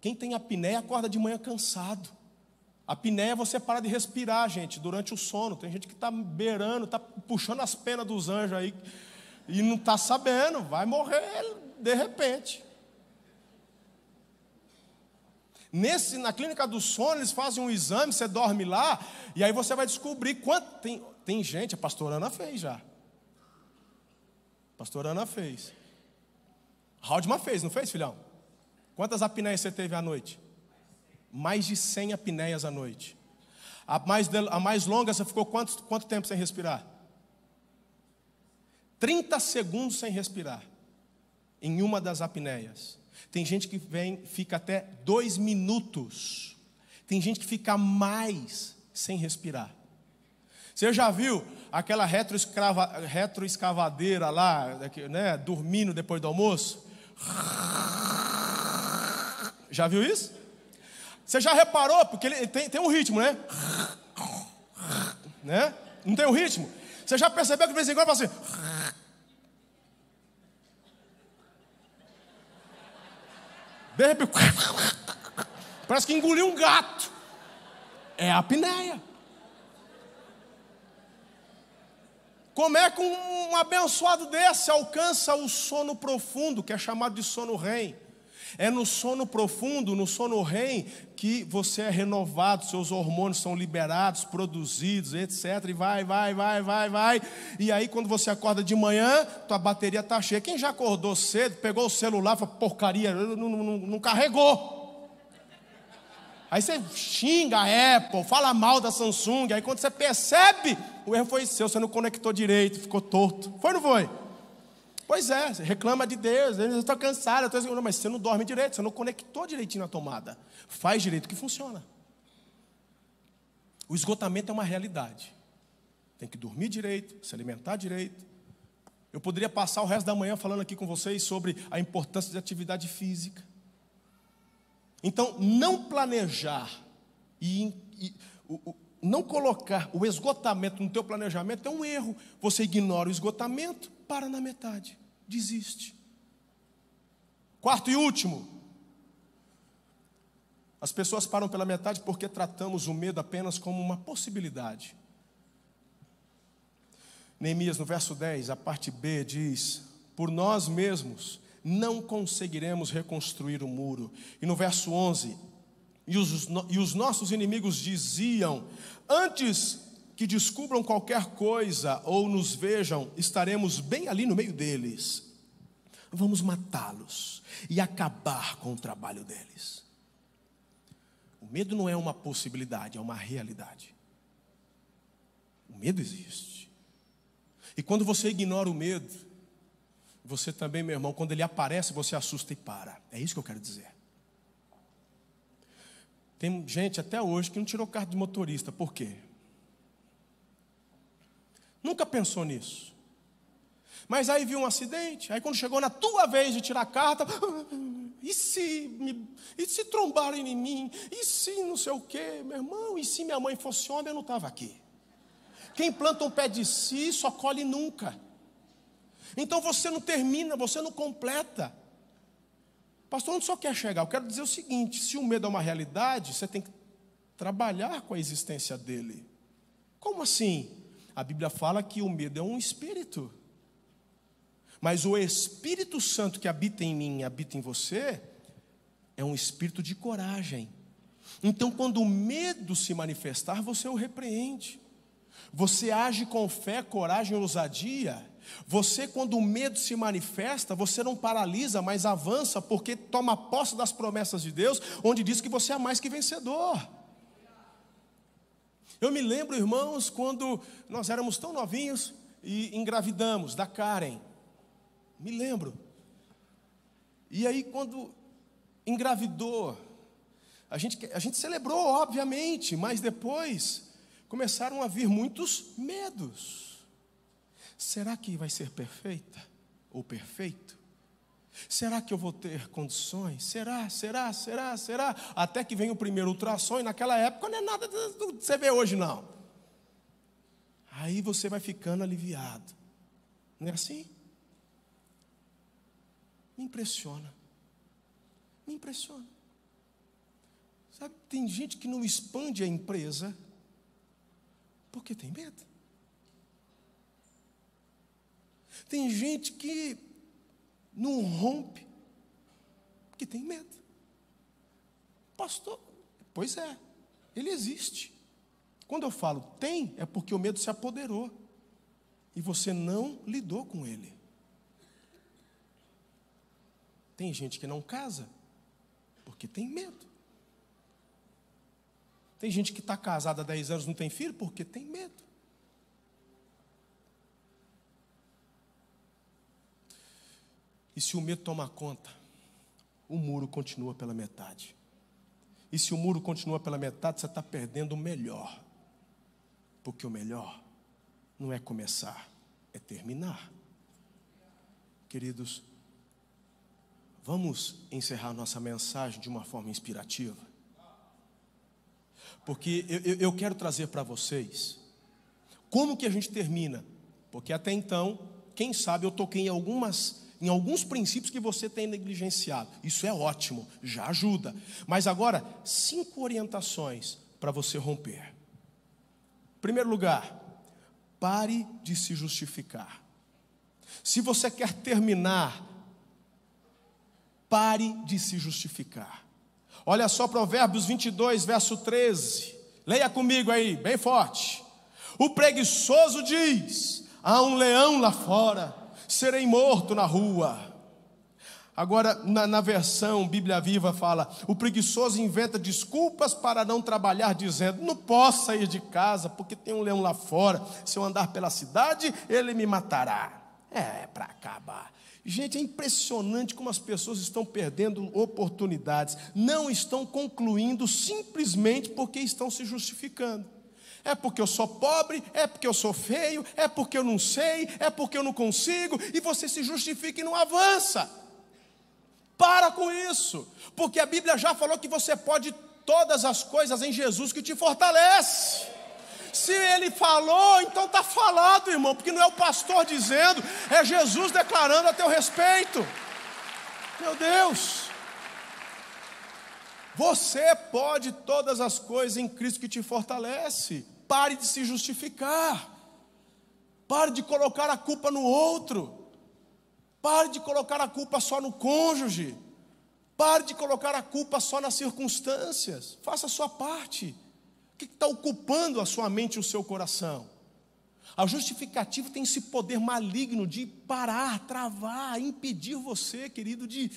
B: Quem tem apneia acorda de manhã cansado. A apneia é você para de respirar, gente, durante o sono. Tem gente que está beirando, está puxando as penas dos anjos aí e não está sabendo, vai morrer de repente. Nesse, na clínica do sono, eles fazem um exame, você dorme lá, e aí você vai descobrir quanto. Tem, tem gente, a pastora Ana fez já. Pastora Ana fez. Haldman fez, não fez, filhão? Quantas apneias você teve à noite? Mais de 100 apneias à noite. A mais, a mais longa, você ficou quanto, quanto tempo sem respirar? 30 segundos sem respirar. Em uma das apneias. Tem gente que vem, fica até dois minutos. Tem gente que fica mais sem respirar. Você já viu aquela retroescavadeira lá, né, dormindo depois do almoço? Já viu isso? Você já reparou? Porque ele tem, tem um ritmo, né? né? Não tem um ritmo? Você já percebeu que de vez em quando assim. Repente, parece que engoliu um gato. É a apneia. Como é que um abençoado desse alcança o sono profundo, que é chamado de sono REM? É no sono profundo, no sono REM, que você é renovado, seus hormônios são liberados, produzidos, etc. E vai, vai, vai, vai, vai. E aí, quando você acorda de manhã, tua bateria está cheia. Quem já acordou cedo, pegou o celular falou, porcaria, não, não, não carregou. Aí você xinga a Apple, fala mal da Samsung, aí quando você percebe, o erro foi seu, você não conectou direito, ficou torto. Foi ou não foi? Pois é, reclama de Deus, eu estou cansado, eu estou... mas você não dorme direito, você não conectou direitinho na tomada. Faz direito que funciona. O esgotamento é uma realidade. Tem que dormir direito, se alimentar direito. Eu poderia passar o resto da manhã falando aqui com vocês sobre a importância de atividade física. Então, não planejar e, e o, o, não colocar o esgotamento no teu planejamento é um erro. Você ignora o esgotamento, para na metade, desiste. Quarto e último. As pessoas param pela metade porque tratamos o medo apenas como uma possibilidade. Neemias, no verso 10, a parte B, diz: Por nós mesmos não conseguiremos reconstruir o muro. E no verso 11, e os, e os nossos inimigos diziam: Antes que descubram qualquer coisa ou nos vejam, estaremos bem ali no meio deles. Vamos matá-los e acabar com o trabalho deles. O medo não é uma possibilidade, é uma realidade. O medo existe. E quando você ignora o medo, você também, meu irmão, quando ele aparece, você assusta e para. É isso que eu quero dizer. Tem gente até hoje que não tirou carta de motorista. Por quê? Nunca pensou nisso. Mas aí viu um acidente, aí quando chegou na tua vez de tirar a carta, e se, me, e se trombarem em mim? E se não sei o quê, meu irmão? E se minha mãe fosse homem, eu não estava aqui. Quem planta um pé de si só colhe nunca. Então você não termina, você não completa. Pastor, onde só quer chegar? Eu quero dizer o seguinte: se o medo é uma realidade, você tem que trabalhar com a existência dele. Como assim? A Bíblia fala que o medo é um espírito. Mas o Espírito Santo que habita em mim, habita em você, é um espírito de coragem. Então, quando o medo se manifestar, você o repreende. Você age com fé, coragem e ousadia. Você, quando o medo se manifesta, você não paralisa, mas avança, porque toma posse das promessas de Deus, onde diz que você é mais que vencedor. Eu me lembro, irmãos, quando nós éramos tão novinhos e engravidamos da Karen. Me lembro. E aí, quando engravidou, a gente, a gente celebrou, obviamente, mas depois começaram a vir muitos medos. Será que vai ser perfeita ou perfeito? Será que eu vou ter condições? Será, será, será, será? Até que vem o primeiro ultrassom, e naquela época não é nada do que você vê hoje, não. Aí você vai ficando aliviado. Não é assim? Me impressiona. Me impressiona. Sabe, tem gente que não expande a empresa porque tem medo. Tem gente que não rompe, porque tem medo. Pastor, pois é, ele existe. Quando eu falo tem, é porque o medo se apoderou e você não lidou com ele. Tem gente que não casa porque tem medo. Tem gente que está casada há 10 anos não tem filho porque tem medo. E se o medo tomar conta, o muro continua pela metade. E se o muro continua pela metade, você está perdendo o melhor. Porque o melhor não é começar, é terminar. Queridos, vamos encerrar nossa mensagem de uma forma inspirativa. Porque eu, eu quero trazer para vocês como que a gente termina. Porque até então, quem sabe eu toquei em algumas em alguns princípios que você tem negligenciado. Isso é ótimo, já ajuda. Mas agora, cinco orientações para você romper. Primeiro lugar, pare de se justificar. Se você quer terminar, pare de se justificar. Olha só Provérbios 22, verso 13. Leia comigo aí, bem forte. O preguiçoso diz: há um leão lá fora serei morto na rua. Agora, na, na, versão Bíblia Viva fala: o preguiçoso inventa desculpas para não trabalhar, dizendo: não posso sair de casa porque tem um leão lá fora. Se eu andar pela cidade, ele me matará. É, para acabar. Gente, é impressionante como as pessoas estão perdendo oportunidades, não estão concluindo simplesmente porque estão se justificando. É porque eu sou pobre, é porque eu sou feio, é porque eu não sei, é porque eu não consigo, e você se justifica e não avança. Para com isso, porque a Bíblia já falou que você pode todas as coisas em Jesus que te fortalece. Se ele falou, então está falado, irmão, porque não é o pastor dizendo, é Jesus declarando a teu respeito. Meu Deus, você pode todas as coisas em Cristo que te fortalece. Pare de se justificar, pare de colocar a culpa no outro, pare de colocar a culpa só no cônjuge, pare de colocar a culpa só nas circunstâncias, faça a sua parte que está ocupando a sua mente e o seu coração? A justificativa tem esse poder maligno de parar, travar, impedir você, querido, de.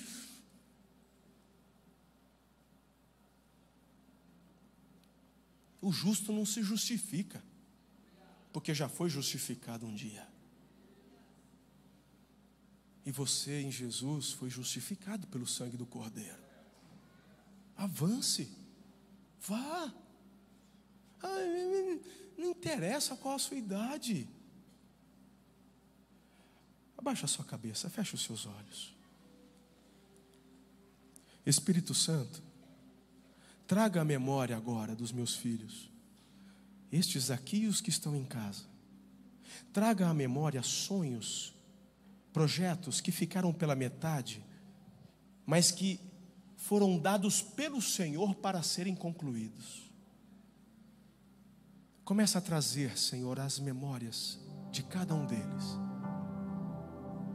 B: O justo não se justifica, porque já foi justificado um dia. E você em Jesus foi justificado pelo sangue do Cordeiro. Avance, vá. Não interessa qual a sua idade. Abaixa a sua cabeça, feche os seus olhos. Espírito Santo, traga a memória agora dos meus filhos, estes aqui e os que estão em casa. Traga à memória sonhos, projetos que ficaram pela metade, mas que foram dados pelo Senhor para serem concluídos. Começa a trazer, Senhor, as memórias de cada um deles.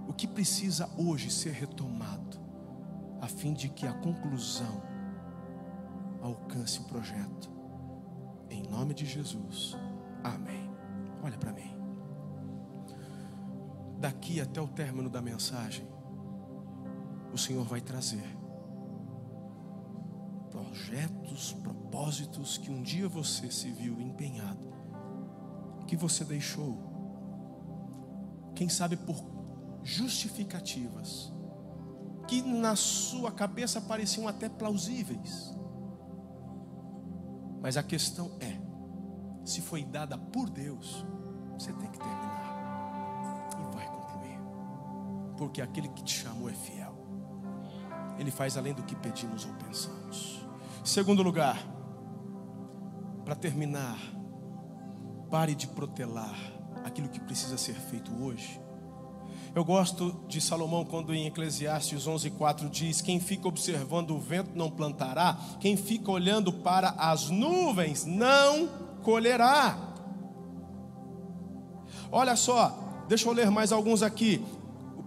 B: O que precisa hoje ser retomado, a fim de que a conclusão alcance o projeto. Em nome de Jesus. Amém. Olha para mim. Daqui até o término da mensagem, o Senhor vai trazer projetos, propósitos que um dia você se viu empenhado, que você deixou, quem sabe por justificativas, que na sua cabeça pareciam até plausíveis. Mas a questão é: se foi dada por Deus, você tem que terminar e vai concluir, porque aquele que te chamou é fiel, ele faz além do que pedimos ou pensamos. Segundo lugar, para terminar, pare de protelar aquilo que precisa ser feito hoje. Eu gosto de Salomão quando em Eclesiastes 11:4 diz: Quem fica observando o vento não plantará, quem fica olhando para as nuvens não colherá. Olha só, deixa eu ler mais alguns aqui.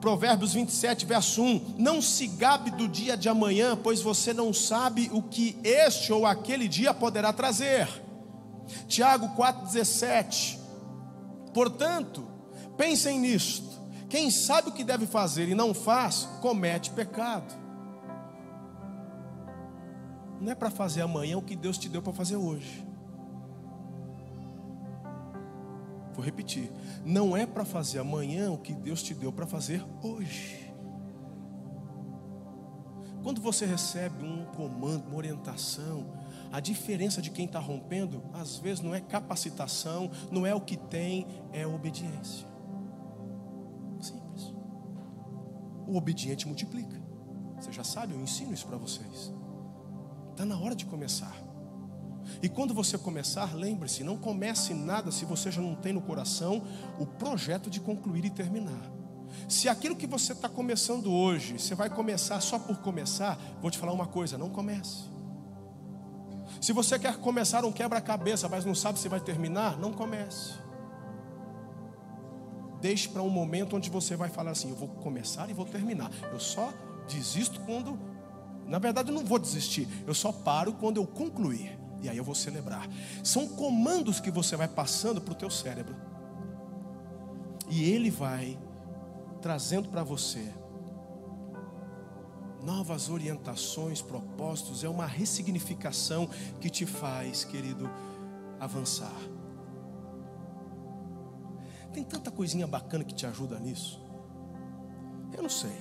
B: Provérbios 27, verso 1: Não se gabe do dia de amanhã, pois você não sabe o que este ou aquele dia poderá trazer. Tiago 4,17: Portanto, pensem nisto: quem sabe o que deve fazer e não faz, comete pecado. Não é para fazer amanhã o que Deus te deu para fazer hoje. Vou repetir. Não é para fazer amanhã o que Deus te deu para fazer hoje. Quando você recebe um comando, uma orientação, a diferença de quem está rompendo, às vezes não é capacitação, não é o que tem, é obediência. O obediente multiplica. Você já sabe, eu ensino isso para vocês. Está na hora de começar. E quando você começar, lembre-se, não comece nada se você já não tem no coração o projeto de concluir e terminar. Se aquilo que você está começando hoje, você vai começar só por começar, vou te falar uma coisa: não comece. Se você quer começar um quebra-cabeça, mas não sabe se vai terminar, não comece. Deixe para um momento onde você vai falar assim: eu vou começar e vou terminar. Eu só desisto quando. Na verdade, eu não vou desistir, eu só paro quando eu concluir. E aí eu vou celebrar. São comandos que você vai passando para o teu cérebro. E ele vai trazendo para você novas orientações, propósitos, é uma ressignificação que te faz, querido, avançar. Tem tanta coisinha bacana que te ajuda nisso. Eu não sei.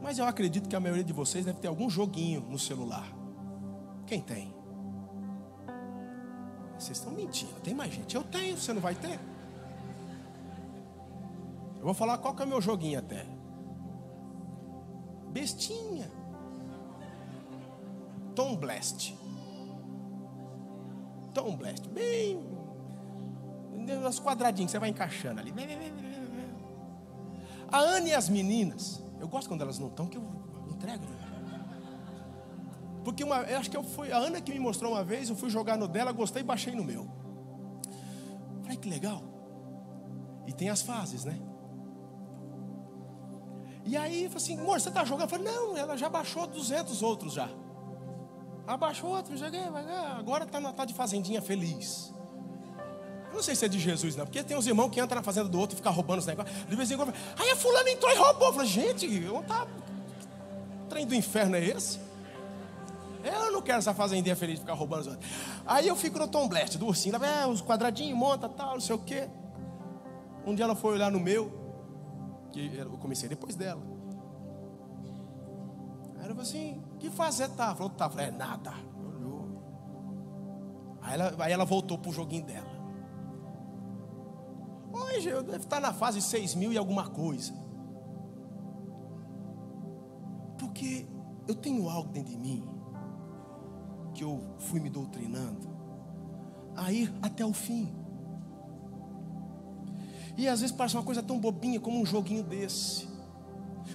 B: Mas eu acredito que a maioria de vocês deve ter algum joguinho no celular. Quem tem? Vocês estão mentindo, tem mais gente. Eu tenho, você não vai ter? Eu vou falar qual que é o meu joguinho até. Bestinha. Tom Blast. Tom Blast. Bem. Nos quadradinhos, você vai encaixando ali. A Ana e as meninas. Eu gosto quando elas não estão, que eu entrego. Né? Porque uma, eu acho que eu fui, a Ana que me mostrou uma vez, eu fui jogar no dela, gostei e baixei no meu. Falei, que legal. E tem as fases, né? E aí, eu falei assim, amor, você está jogando? Eu falei, não, ela já baixou 200 outros já. Abaixou outro, joguei, agora está tá de fazendinha feliz. Não sei se é de Jesus, não, porque tem uns irmãos que entram na fazenda do outro e ficam roubando os negócios. De vez em quando, aí a fulana entrou e roubou. Eu falei, gente, eu tá... trem do inferno é esse? Eu não quero essa fazendinha feliz de ficar roubando os outros. Aí eu fico no Tom Blast, do ursinho, é, os quadradinhos, monta, tal, não sei o quê. Um dia ela foi olhar no meu, que eu comecei depois dela. Aí ela falou assim: que fazer tá? Falou, tá. Falei, é nada. Olhou. Aí ela, aí ela voltou pro joguinho dela. Hoje eu devo estar na fase 6 mil e alguma coisa. Porque eu tenho algo dentro de mim que eu fui me doutrinando a ir até o fim. E às vezes parece uma coisa tão bobinha como um joguinho desse.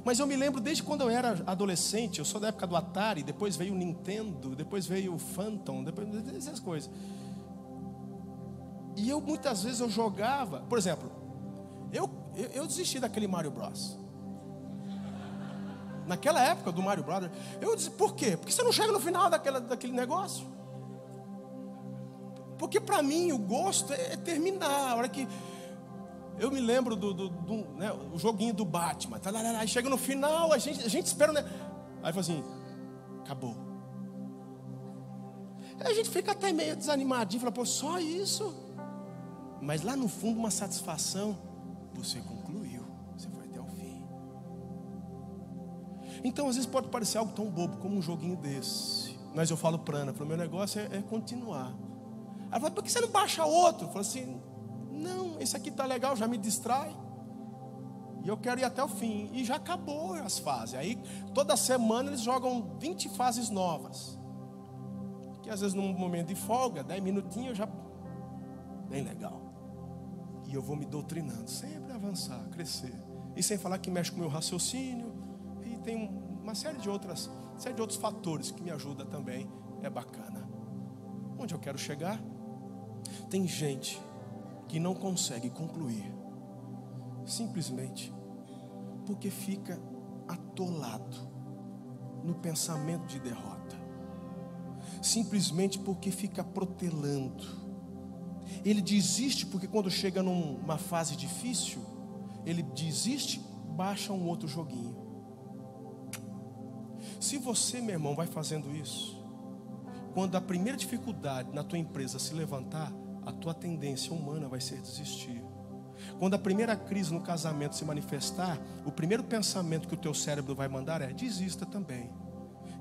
B: Mas eu me lembro desde quando eu era adolescente, eu sou da época do Atari, depois veio o Nintendo, depois veio o Phantom, depois essas coisas. E eu muitas vezes eu jogava, por exemplo, eu, eu, eu desisti daquele Mario Bros. Naquela época do Mario Bros. Eu disse, por quê? Porque você não chega no final daquela, daquele negócio. Porque para mim o gosto é, é terminar. A hora que eu me lembro do, do, do né, o joguinho do Batman. Aí chega no final, a gente, a gente espera, né? Aí fala assim, acabou. Aí a gente fica até meio desanimadinho, fala, pô, só isso. Mas lá no fundo, uma satisfação, você concluiu, você foi até o fim. Então, às vezes pode parecer algo tão bobo como um joguinho desse. Mas eu falo para Ana, o meu negócio é, é continuar. Ela fala, por que você não baixa outro? Eu falo assim, não, esse aqui está legal, já me distrai. E eu quero ir até o fim. E já acabou as fases. Aí toda semana eles jogam 20 fases novas. Que às vezes num momento de folga, 10 minutinhos já. Bem legal. Eu vou me doutrinando, sempre avançar, crescer. E sem falar que mexe com o meu raciocínio. E tem uma série de outras, série de outros fatores que me ajudam também. É bacana. Onde eu quero chegar? Tem gente que não consegue concluir, simplesmente porque fica atolado no pensamento de derrota, simplesmente porque fica protelando. Ele desiste porque quando chega numa fase difícil, ele desiste, baixa um outro joguinho. Se você, meu irmão, vai fazendo isso, quando a primeira dificuldade na tua empresa se levantar, a tua tendência humana vai ser desistir. Quando a primeira crise no casamento se manifestar, o primeiro pensamento que o teu cérebro vai mandar é: desista também.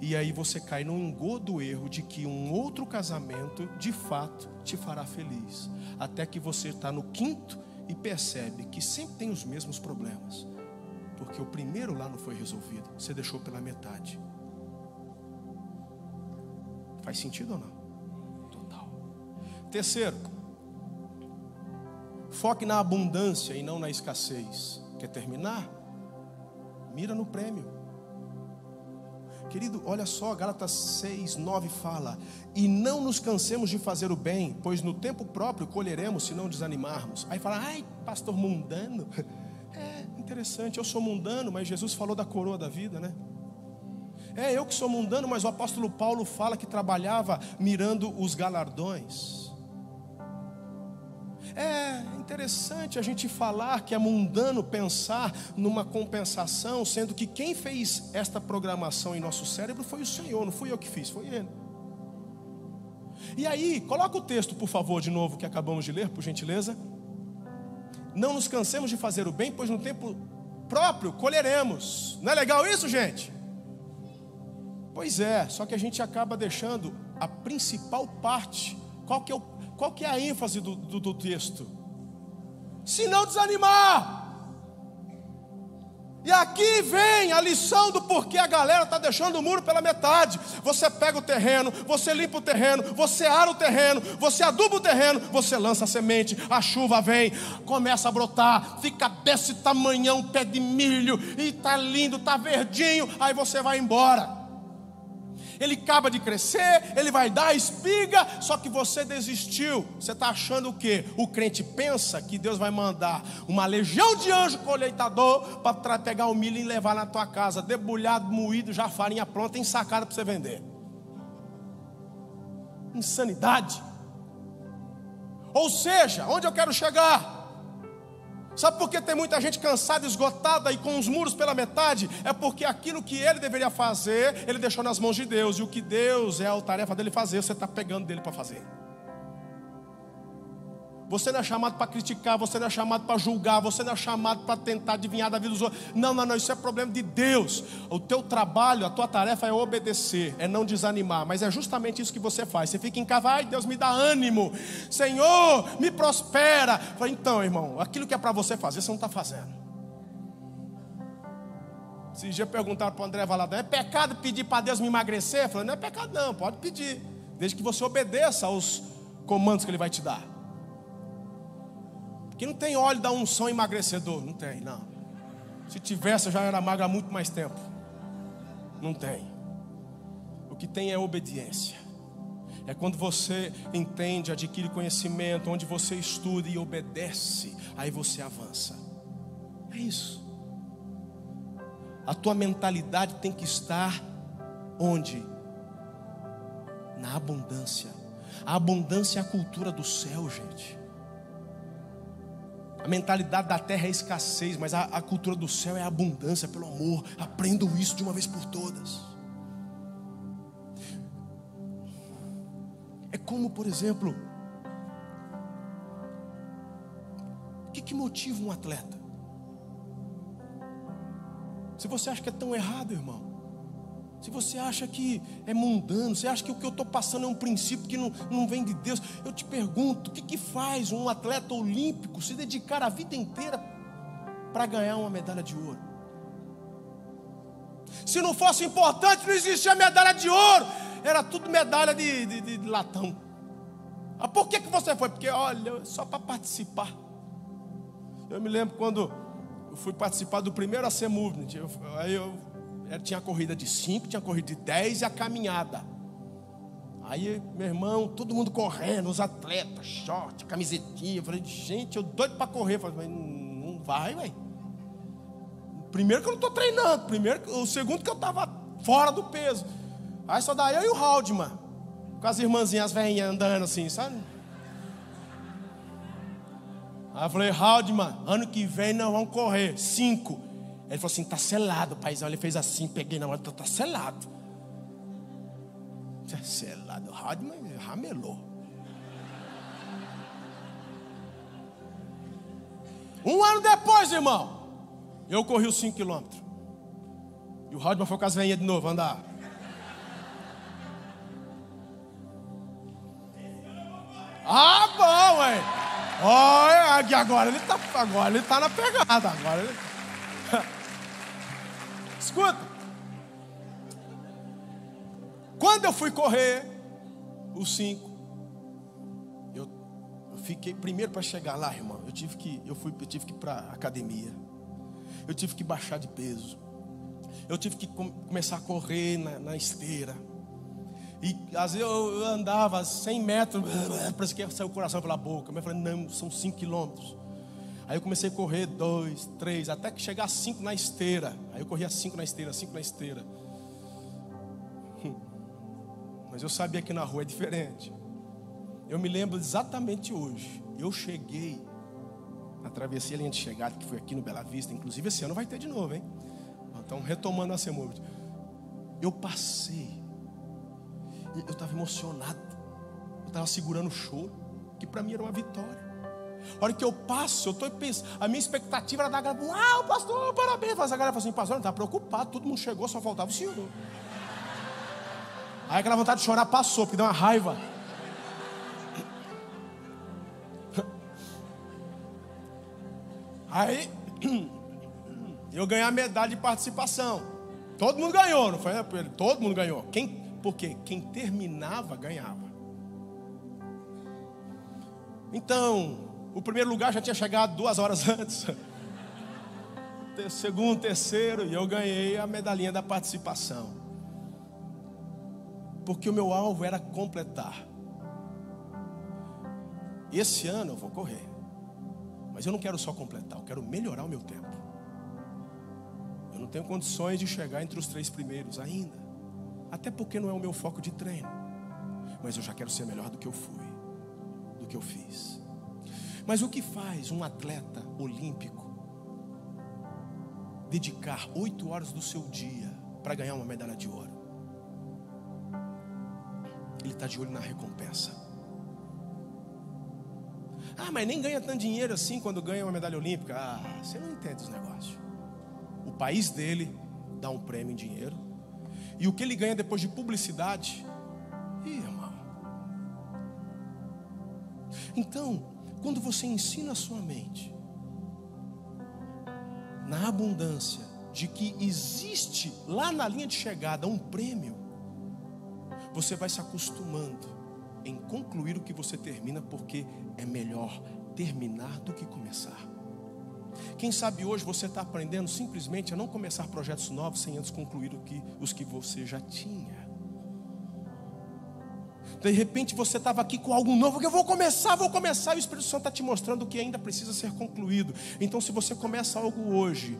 B: E aí você cai no engodo erro de que um outro casamento, de fato, te fará feliz. Até que você está no quinto e percebe que sempre tem os mesmos problemas. Porque o primeiro lá não foi resolvido, você deixou pela metade. Faz sentido ou não? Total. Terceiro, Foque na abundância e não na escassez. Quer terminar? Mira no prêmio. Querido, olha só, Gálatas 6, 9 fala: E não nos cansemos de fazer o bem, pois no tempo próprio colheremos se não desanimarmos. Aí fala, ai, pastor mundano. É interessante, eu sou mundano, mas Jesus falou da coroa da vida, né? É eu que sou mundano, mas o apóstolo Paulo fala que trabalhava mirando os galardões. É interessante a gente falar que é mundano pensar numa compensação, sendo que quem fez esta programação em nosso cérebro foi o Senhor, não fui eu que fiz, foi Ele. E aí, coloca o texto, por favor, de novo, que acabamos de ler, por gentileza. Não nos cansemos de fazer o bem, pois no tempo próprio colheremos. Não é legal isso, gente? Pois é, só que a gente acaba deixando a principal parte. Qual que é, o, qual que é a ênfase do, do, do texto? Se não desanimar. E aqui vem a lição do porquê a galera está deixando o muro pela metade. Você pega o terreno, você limpa o terreno, você ara o terreno, você aduba o terreno, você lança a semente, a chuva vem, começa a brotar, fica desse tamanhão pé de milho, e tá lindo, tá verdinho, aí você vai embora ele acaba de crescer, ele vai dar a espiga, só que você desistiu. Você está achando o que? O crente pensa que Deus vai mandar uma legião de anjo colheitador para pegar o milho e levar na tua casa, debulhado, moído, já farinha pronta, ensacada para você vender. Insanidade. Ou seja, onde eu quero chegar? Sabe por que tem muita gente cansada, esgotada e com os muros pela metade? É porque aquilo que ele deveria fazer, ele deixou nas mãos de Deus. E o que Deus é a tarefa dele fazer, você está pegando dele para fazer. Você não é chamado para criticar, você não é chamado para julgar, você não é chamado para tentar adivinhar da vida dos outros. Não, não, não, isso é problema de Deus. O teu trabalho, a tua tarefa é obedecer, é não desanimar. Mas é justamente isso que você faz. Você fica em casa, ai Deus me dá ânimo, Senhor, me prospera. Então, irmão, aquilo que é para você fazer, você não está fazendo. Esses dias perguntaram para o André Valadão: é pecado pedir para Deus me emagrecer? Eu falei: não é pecado, não, pode pedir, desde que você obedeça aos comandos que Ele vai te dar. Que não tem óleo da unção emagrecedor. Não tem, não. Se tivesse, eu já era magra há muito mais tempo. Não tem. O que tem é obediência. É quando você entende, adquire conhecimento, onde você estuda e obedece, aí você avança. É isso. A tua mentalidade tem que estar onde? Na abundância. A abundância é a cultura do céu, gente. A mentalidade da terra é escassez, mas a, a cultura do céu é abundância, pelo amor. Aprendam isso de uma vez por todas. É como, por exemplo, o que, que motiva um atleta? Se você acha que é tão errado, irmão, se você acha que é mundano, você acha que o que eu estou passando é um princípio que não, não vem de Deus, eu te pergunto: o que, que faz um atleta olímpico se dedicar a vida inteira para ganhar uma medalha de ouro? Se não fosse importante, não existia medalha de ouro, era tudo medalha de, de, de, de latão. Ah, por que, que você foi? Porque, olha, só para participar. Eu me lembro quando eu fui participar do primeiro AC Movement, aí eu tinha a corrida de 5, tinha a corrida de 10 e a caminhada. Aí, meu irmão, todo mundo correndo, os atletas, short, camisetinha. Eu falei, gente, eu doido para correr. Eu falei, não vai, velho. Primeiro que eu não estou treinando. Primeiro, o segundo que eu estava fora do peso. Aí só dá eu e o Haldman. Com as irmãzinhas velhinhas andando assim, sabe? Aí eu falei, Haldman, ano que vem nós vamos correr. Cinco. Ele falou assim: está selado, paizão. Ele fez assim, peguei na mão, tá selado. Tá selado. Rodman ramelou. Um ano depois, irmão, eu corri os 5 quilômetros. E o Rodman foi com as veinhas de novo andar. Ah, bom, hein? Olha, agora ele tá, agora ele tá na pegada. Agora ele... Escuta. Quando eu fui correr os cinco, eu, eu fiquei primeiro para chegar lá, irmão. Eu tive que eu fui, eu tive que ir para academia. Eu tive que baixar de peso. Eu tive que com, começar a correr na, na esteira. E às vezes eu andava 100 metros, parece que ia sair o coração pela boca. Mas eu falei, não, são 5 quilômetros. Aí eu comecei a correr dois, três, até que chegar a cinco na esteira. Aí eu corria cinco na esteira, cinco na esteira. Hum. Mas eu sabia que na rua é diferente. Eu me lembro exatamente hoje. Eu cheguei na travessia linha de chegada, que foi aqui no Bela Vista. Inclusive esse ano vai ter de novo, hein? Então, retomando a Semúvida. Eu passei. Eu estava emocionado. Eu estava segurando o choro. Que para mim era uma vitória. A hora que eu passo, eu estou pensando, a minha expectativa era dar galera, uau, pastor, parabéns. Mas a galera fala assim, pastor, não está preocupado, todo mundo chegou, só faltava o senhor. Aí aquela vontade de chorar passou, porque deu uma raiva. Aí eu ganhei a medalha de participação. Todo mundo ganhou, não foi? Todo mundo ganhou. Quem, por quê? Quem terminava, ganhava. Então, o primeiro lugar já tinha chegado duas horas antes. Segundo, terceiro, e eu ganhei a medalhinha da participação. Porque o meu alvo era completar. Esse ano eu vou correr. Mas eu não quero só completar, eu quero melhorar o meu tempo. Eu não tenho condições de chegar entre os três primeiros ainda. Até porque não é o meu foco de treino. Mas eu já quero ser melhor do que eu fui, do que eu fiz. Mas o que faz um atleta olímpico dedicar oito horas do seu dia para ganhar uma medalha de ouro? Ele está de olho na recompensa. Ah, mas nem ganha tanto dinheiro assim quando ganha uma medalha olímpica. Ah, você não entende os negócios. O país dele dá um prêmio em dinheiro. E o que ele ganha depois de publicidade? Ih, irmão. Então, quando você ensina a sua mente na abundância de que existe lá na linha de chegada um prêmio, você vai se acostumando em concluir o que você termina, porque é melhor terminar do que começar. Quem sabe hoje você está aprendendo simplesmente a não começar projetos novos sem antes concluir o que, os que você já tinha. De repente você estava aqui com algo novo que eu vou começar, vou começar, e o Espírito Santo está te mostrando que ainda precisa ser concluído. Então, se você começa algo hoje,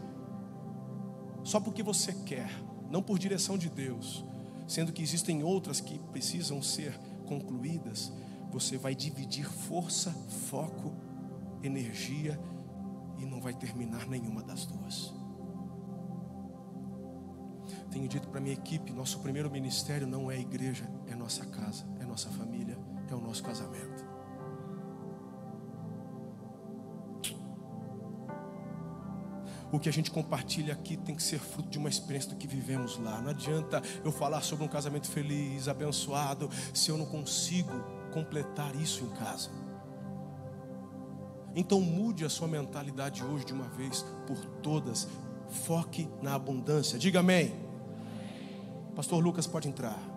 B: só porque você quer, não por direção de Deus, sendo que existem outras que precisam ser concluídas, você vai dividir força, foco, energia e não vai terminar nenhuma das duas. Tenho dito para minha equipe: nosso primeiro ministério não é a igreja, é nossa casa, nossa família, é o nosso casamento. o que a gente compartilha aqui tem que ser fruto de uma experiência do que vivemos lá. Não adianta eu falar sobre um casamento feliz, abençoado, se eu não consigo completar isso em casa. Então mude a sua mentalidade hoje de uma vez por todas. Foque na abundância. Diga amém. Pastor Lucas pode entrar.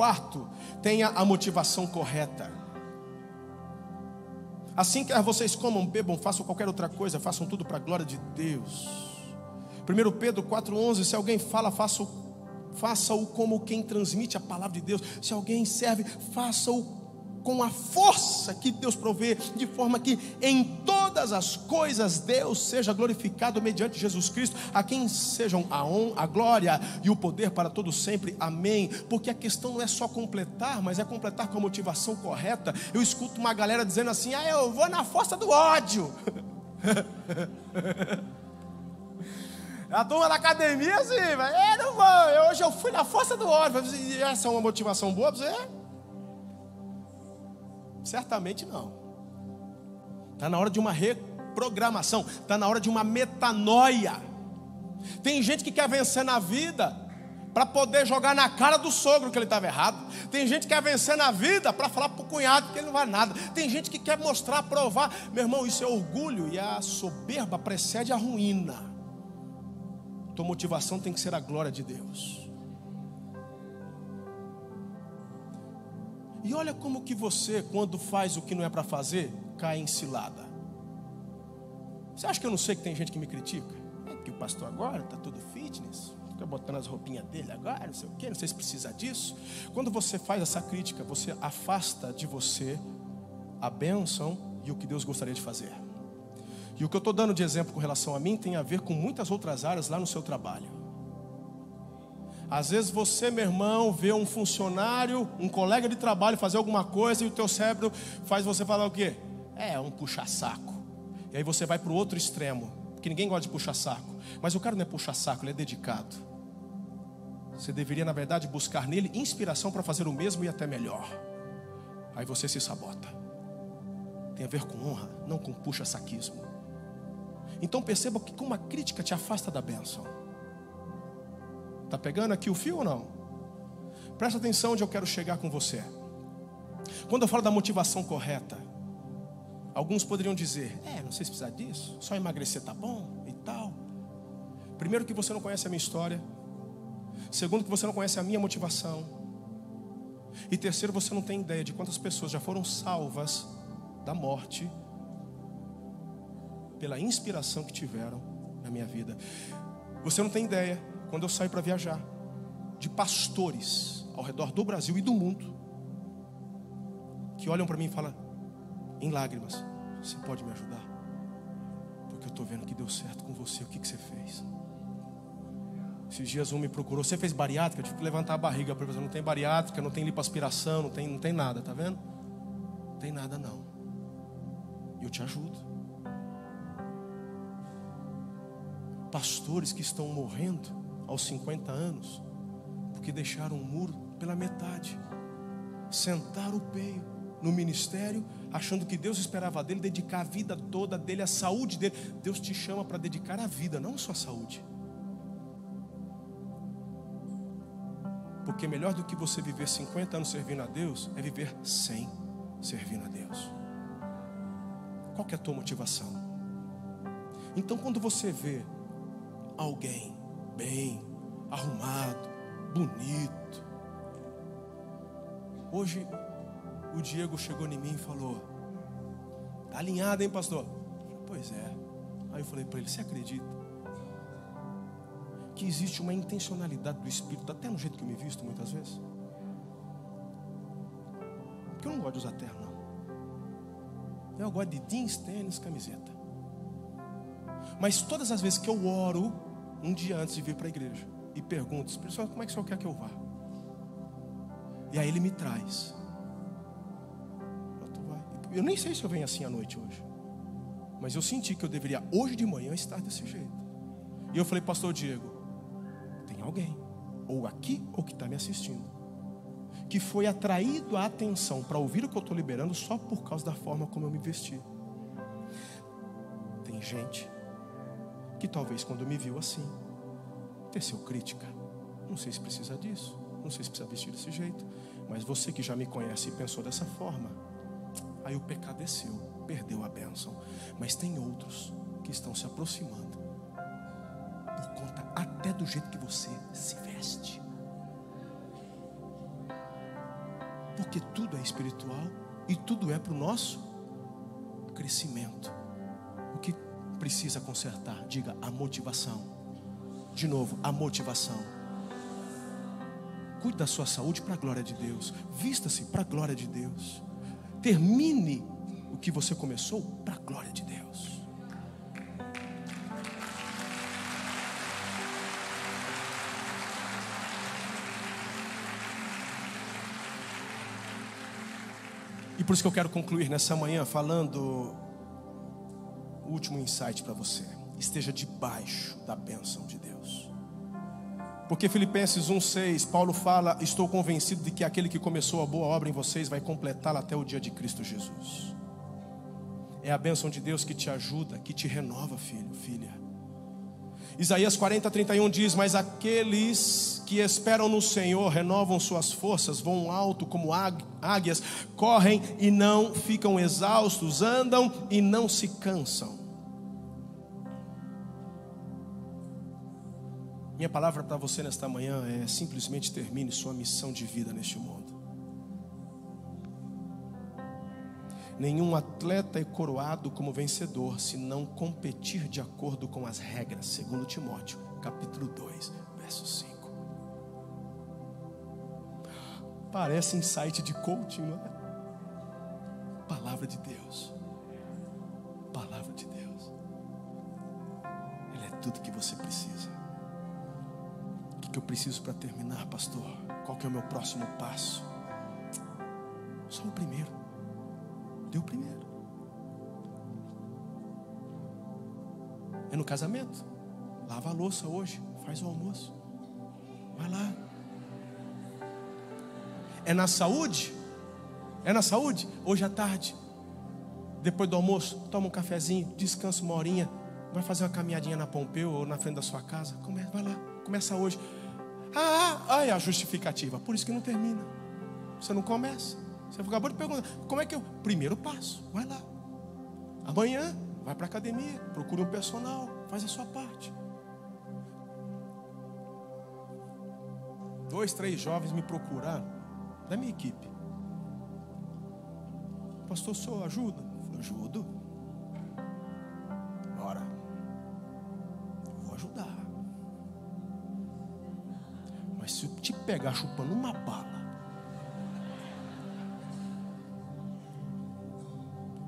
B: Quarto, tenha a motivação correta. Assim quer vocês comam, bebam, façam qualquer outra coisa, façam tudo para a glória de Deus. 1 Pedro 4,11: Se alguém fala, faça-o faça como quem transmite a palavra de Deus. Se alguém serve, faça-o com a força que Deus provê, de forma que em todas as coisas Deus seja glorificado mediante Jesus Cristo, a quem sejam a honra, a glória e o poder para todos sempre. Amém. Porque a questão não é só completar, mas é completar com a motivação correta. Eu escuto uma galera dizendo assim: "Ah, eu vou na força do ódio". A turma da academia, assim, eu não vou. Hoje eu fui na força do ódio. Essa é uma motivação boa para você? Certamente não. Está na hora de uma reprogramação, está na hora de uma metanoia. Tem gente que quer vencer na vida para poder jogar na cara do sogro que ele estava errado. Tem gente que quer vencer na vida para falar para o cunhado que ele não vai nada. Tem gente que quer mostrar, provar. Meu irmão, isso é orgulho e a soberba precede a ruína. Tua motivação tem que ser a glória de Deus. E olha como que você, quando faz o que não é para fazer, cai em cilada. Você acha que eu não sei que tem gente que me critica? É que o pastor agora está todo fitness, fica botando as roupinhas dele agora, não sei o quê, não sei se precisa disso. Quando você faz essa crítica, você afasta de você a bênção e o que Deus gostaria de fazer. E o que eu estou dando de exemplo com relação a mim tem a ver com muitas outras áreas lá no seu trabalho. Às vezes você, meu irmão, vê um funcionário, um colega de trabalho fazer alguma coisa e o teu cérebro faz você falar o quê? É, um puxa-saco. E aí você vai para o outro extremo, porque ninguém gosta de puxa-saco. Mas o cara não é puxa-saco, ele é dedicado. Você deveria, na verdade, buscar nele inspiração para fazer o mesmo e até melhor. Aí você se sabota. tem a ver com honra, não com puxa-saquismo. Então perceba que uma crítica te afasta da bênção. Tá pegando aqui o fio ou não? Presta atenção onde eu quero chegar com você. Quando eu falo da motivação correta, alguns poderiam dizer: "É, não sei se precisar disso, só emagrecer tá bom e tal". Primeiro que você não conhece a minha história. Segundo que você não conhece a minha motivação. E terceiro, você não tem ideia de quantas pessoas já foram salvas da morte pela inspiração que tiveram na minha vida. Você não tem ideia, quando eu saio para viajar, de pastores ao redor do Brasil e do mundo, que olham para mim e falam, em lágrimas: Você pode me ajudar? Porque eu estou vendo que deu certo com você. O que, que você fez? Esses dias um me procurou. Você fez bariátrica? Eu tive que levantar a barriga para Não tem bariátrica, não tem lipoaspiração, não tem, não tem nada, tá vendo? Não tem nada não. Eu te ajudo. pastores que estão morrendo aos 50 anos, porque deixaram o muro pela metade, sentaram o peio no ministério, achando que Deus esperava dele dedicar a vida toda dele, a saúde dele. Deus te chama para dedicar a vida, não só a saúde. Porque melhor do que você viver 50 anos servindo a Deus, é viver 100 servindo a Deus. Qual é a tua motivação? Então, quando você vê alguém bem, arrumado, bonito. Hoje o Diego chegou em mim e falou: Tá alinhado, hein, pastor? Pois é. Aí eu falei para ele: Você acredita que existe uma intencionalidade do Espírito, até no jeito que eu me visto muitas vezes? Porque eu não gosto de usar terno, não. Eu gosto de jeans, tênis, camiseta. Mas todas as vezes que eu oro, um dia antes de vir para a igreja e pergunto, Espírito Santo, como é que o senhor quer que eu vá? E aí ele me traz. Eu nem sei se eu venho assim à noite hoje. Mas eu senti que eu deveria hoje de manhã estar desse jeito. E eu falei, pastor Diego, tem alguém, ou aqui ou que está me assistindo, que foi atraído a atenção para ouvir o que eu estou liberando só por causa da forma como eu me vesti. Tem gente que talvez quando me viu assim, teceu crítica. Não sei se precisa disso, não sei se precisa vestir desse jeito, mas você que já me conhece e pensou dessa forma, aí o pecado desceu, perdeu a bênção. Mas tem outros que estão se aproximando por conta até do jeito que você se veste. Porque tudo é espiritual e tudo é para o nosso crescimento precisa consertar? Diga a motivação. De novo, a motivação. Cuide da sua saúde para a glória de Deus. Vista-se para a glória de Deus. Termine o que você começou para a glória de Deus. E por isso que eu quero concluir nessa manhã falando último insight para você. Esteja debaixo da bênção de Deus. Porque Filipenses 1,6, Paulo fala: Estou convencido de que aquele que começou a boa obra em vocês vai completá-la até o dia de Cristo Jesus. É a bênção de Deus que te ajuda, que te renova, filho, filha. Isaías 40, 31 diz: Mas aqueles que esperam no Senhor renovam suas forças, vão alto como águias, correm e não ficam exaustos, andam e não se cansam. Minha palavra para você nesta manhã é simplesmente termine sua missão de vida neste mundo. Nenhum atleta é coroado como vencedor se não competir de acordo com as regras, segundo Timóteo, capítulo 2, verso 5. Parece insight de coaching, não é? Palavra de Deus. Palavra de Deus. Ele é tudo que você precisa que eu preciso para terminar, pastor? Qual que é o meu próximo passo? Só o primeiro. Deu o primeiro. É no casamento. Lava a louça hoje, faz o almoço. Vai lá. É na saúde? É na saúde? Hoje à tarde. depois do almoço, toma um cafezinho, descansa uma horinha, vai fazer uma caminhadinha na Pompeu ou na frente da sua casa. Come, vai lá, começa hoje. É a justificativa. Por isso que não termina. Você não começa. Você acabou de perguntar, como é que eu. Primeiro passo, vai lá. Amanhã, vai para a academia, procura um personal, faz a sua parte. Dois, três jovens me procuraram, da minha equipe. Pastor, sou ajuda? Eu ajudo. Pegar chupando uma bala,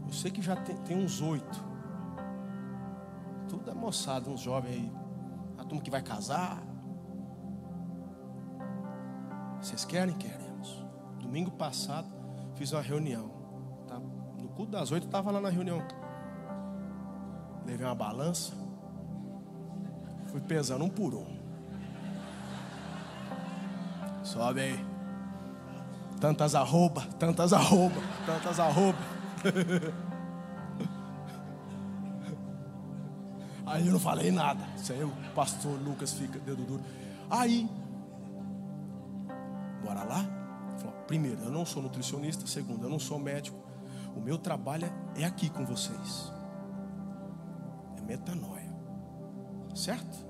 B: eu sei que já tem, tem uns oito. Tudo é moçada, uns jovens aí. A turma que vai casar. Vocês querem? Queremos. Domingo passado fiz uma reunião culto das oito, estava lá na reunião. Levei uma balança. Fui pesando um por um. Sobe aí. Tantas arroba, tantas arroba, tantas arroba. Aí eu não falei nada. Isso aí o pastor Lucas fica dedo duro. Aí, bora lá? Primeiro, eu não sou nutricionista. Segundo, eu não sou médico. O meu trabalho é aqui com vocês. É metanoia. Certo?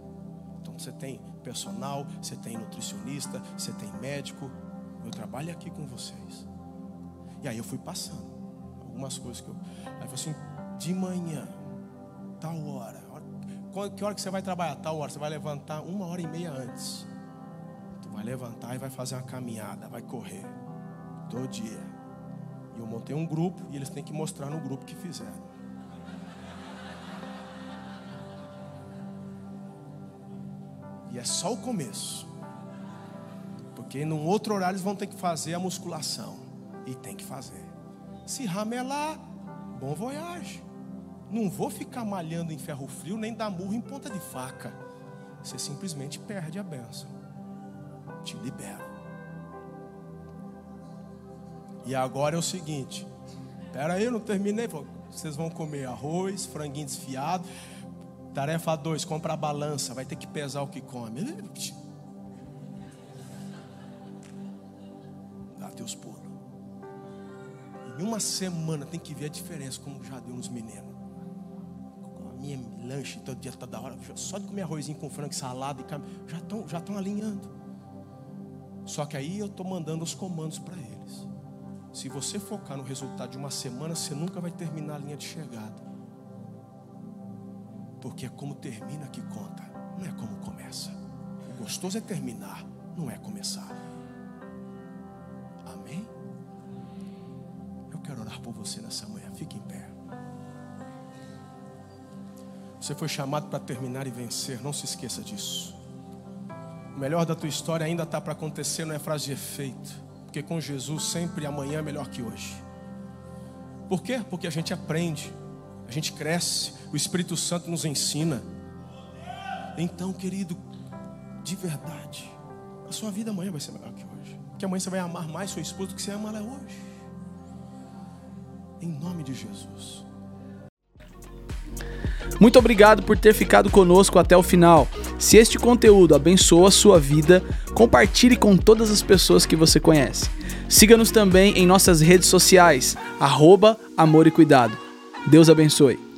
B: Então você tem personal, você tem nutricionista, você tem médico. Meu trabalho aqui com vocês. E aí eu fui passando algumas coisas que eu. Aí eu falei assim: de manhã, tal hora. Que hora que você vai trabalhar? Tal hora. Você vai levantar uma hora e meia antes. Tu vai levantar e vai fazer uma caminhada, vai correr. Todo dia. E eu montei um grupo e eles têm que mostrar no grupo que fizeram. E é só o começo. Porque num outro horário eles vão ter que fazer a musculação. E tem que fazer. Se ramelar, bom voyage. Não vou ficar malhando em ferro frio nem dar murro em ponta de faca. Você simplesmente perde a benção. Te libera. E agora é o seguinte: Pera aí, eu não terminei. Vocês vão comer arroz, franguinho desfiado. Tarefa 2, compra a balança. Vai ter que pesar o que come. Dá teus pulos. Em uma semana tem que ver a diferença, como já deu nos meninos. A minha lanche todo dia, toda hora. Só de comer arrozinho com frango, salada e carne. Já estão já alinhando. Só que aí eu estou mandando os comandos para eles. Se você focar no resultado de uma semana, você nunca vai terminar a linha de chegada. Porque é como termina que conta, não é como começa. O gostoso é terminar, não é começar. Amém? Eu quero orar por você nessa manhã. Fique em pé. Você foi chamado para terminar e vencer, não se esqueça disso. O melhor da tua história ainda está para acontecer, não é frase de efeito. Porque com Jesus sempre amanhã é melhor que hoje. Por quê? Porque a gente aprende, a gente cresce, o Espírito Santo nos ensina. Então, querido, de verdade, a sua vida amanhã vai ser melhor que hoje. Porque amanhã você vai amar mais sua esposa do que você ama ela hoje. Em nome de Jesus.
A: Muito obrigado por ter ficado conosco até o final. Se este conteúdo abençoa a sua vida, compartilhe com todas as pessoas que você conhece. Siga-nos também em nossas redes sociais, arroba Amor e Cuidado. Deus abençoe.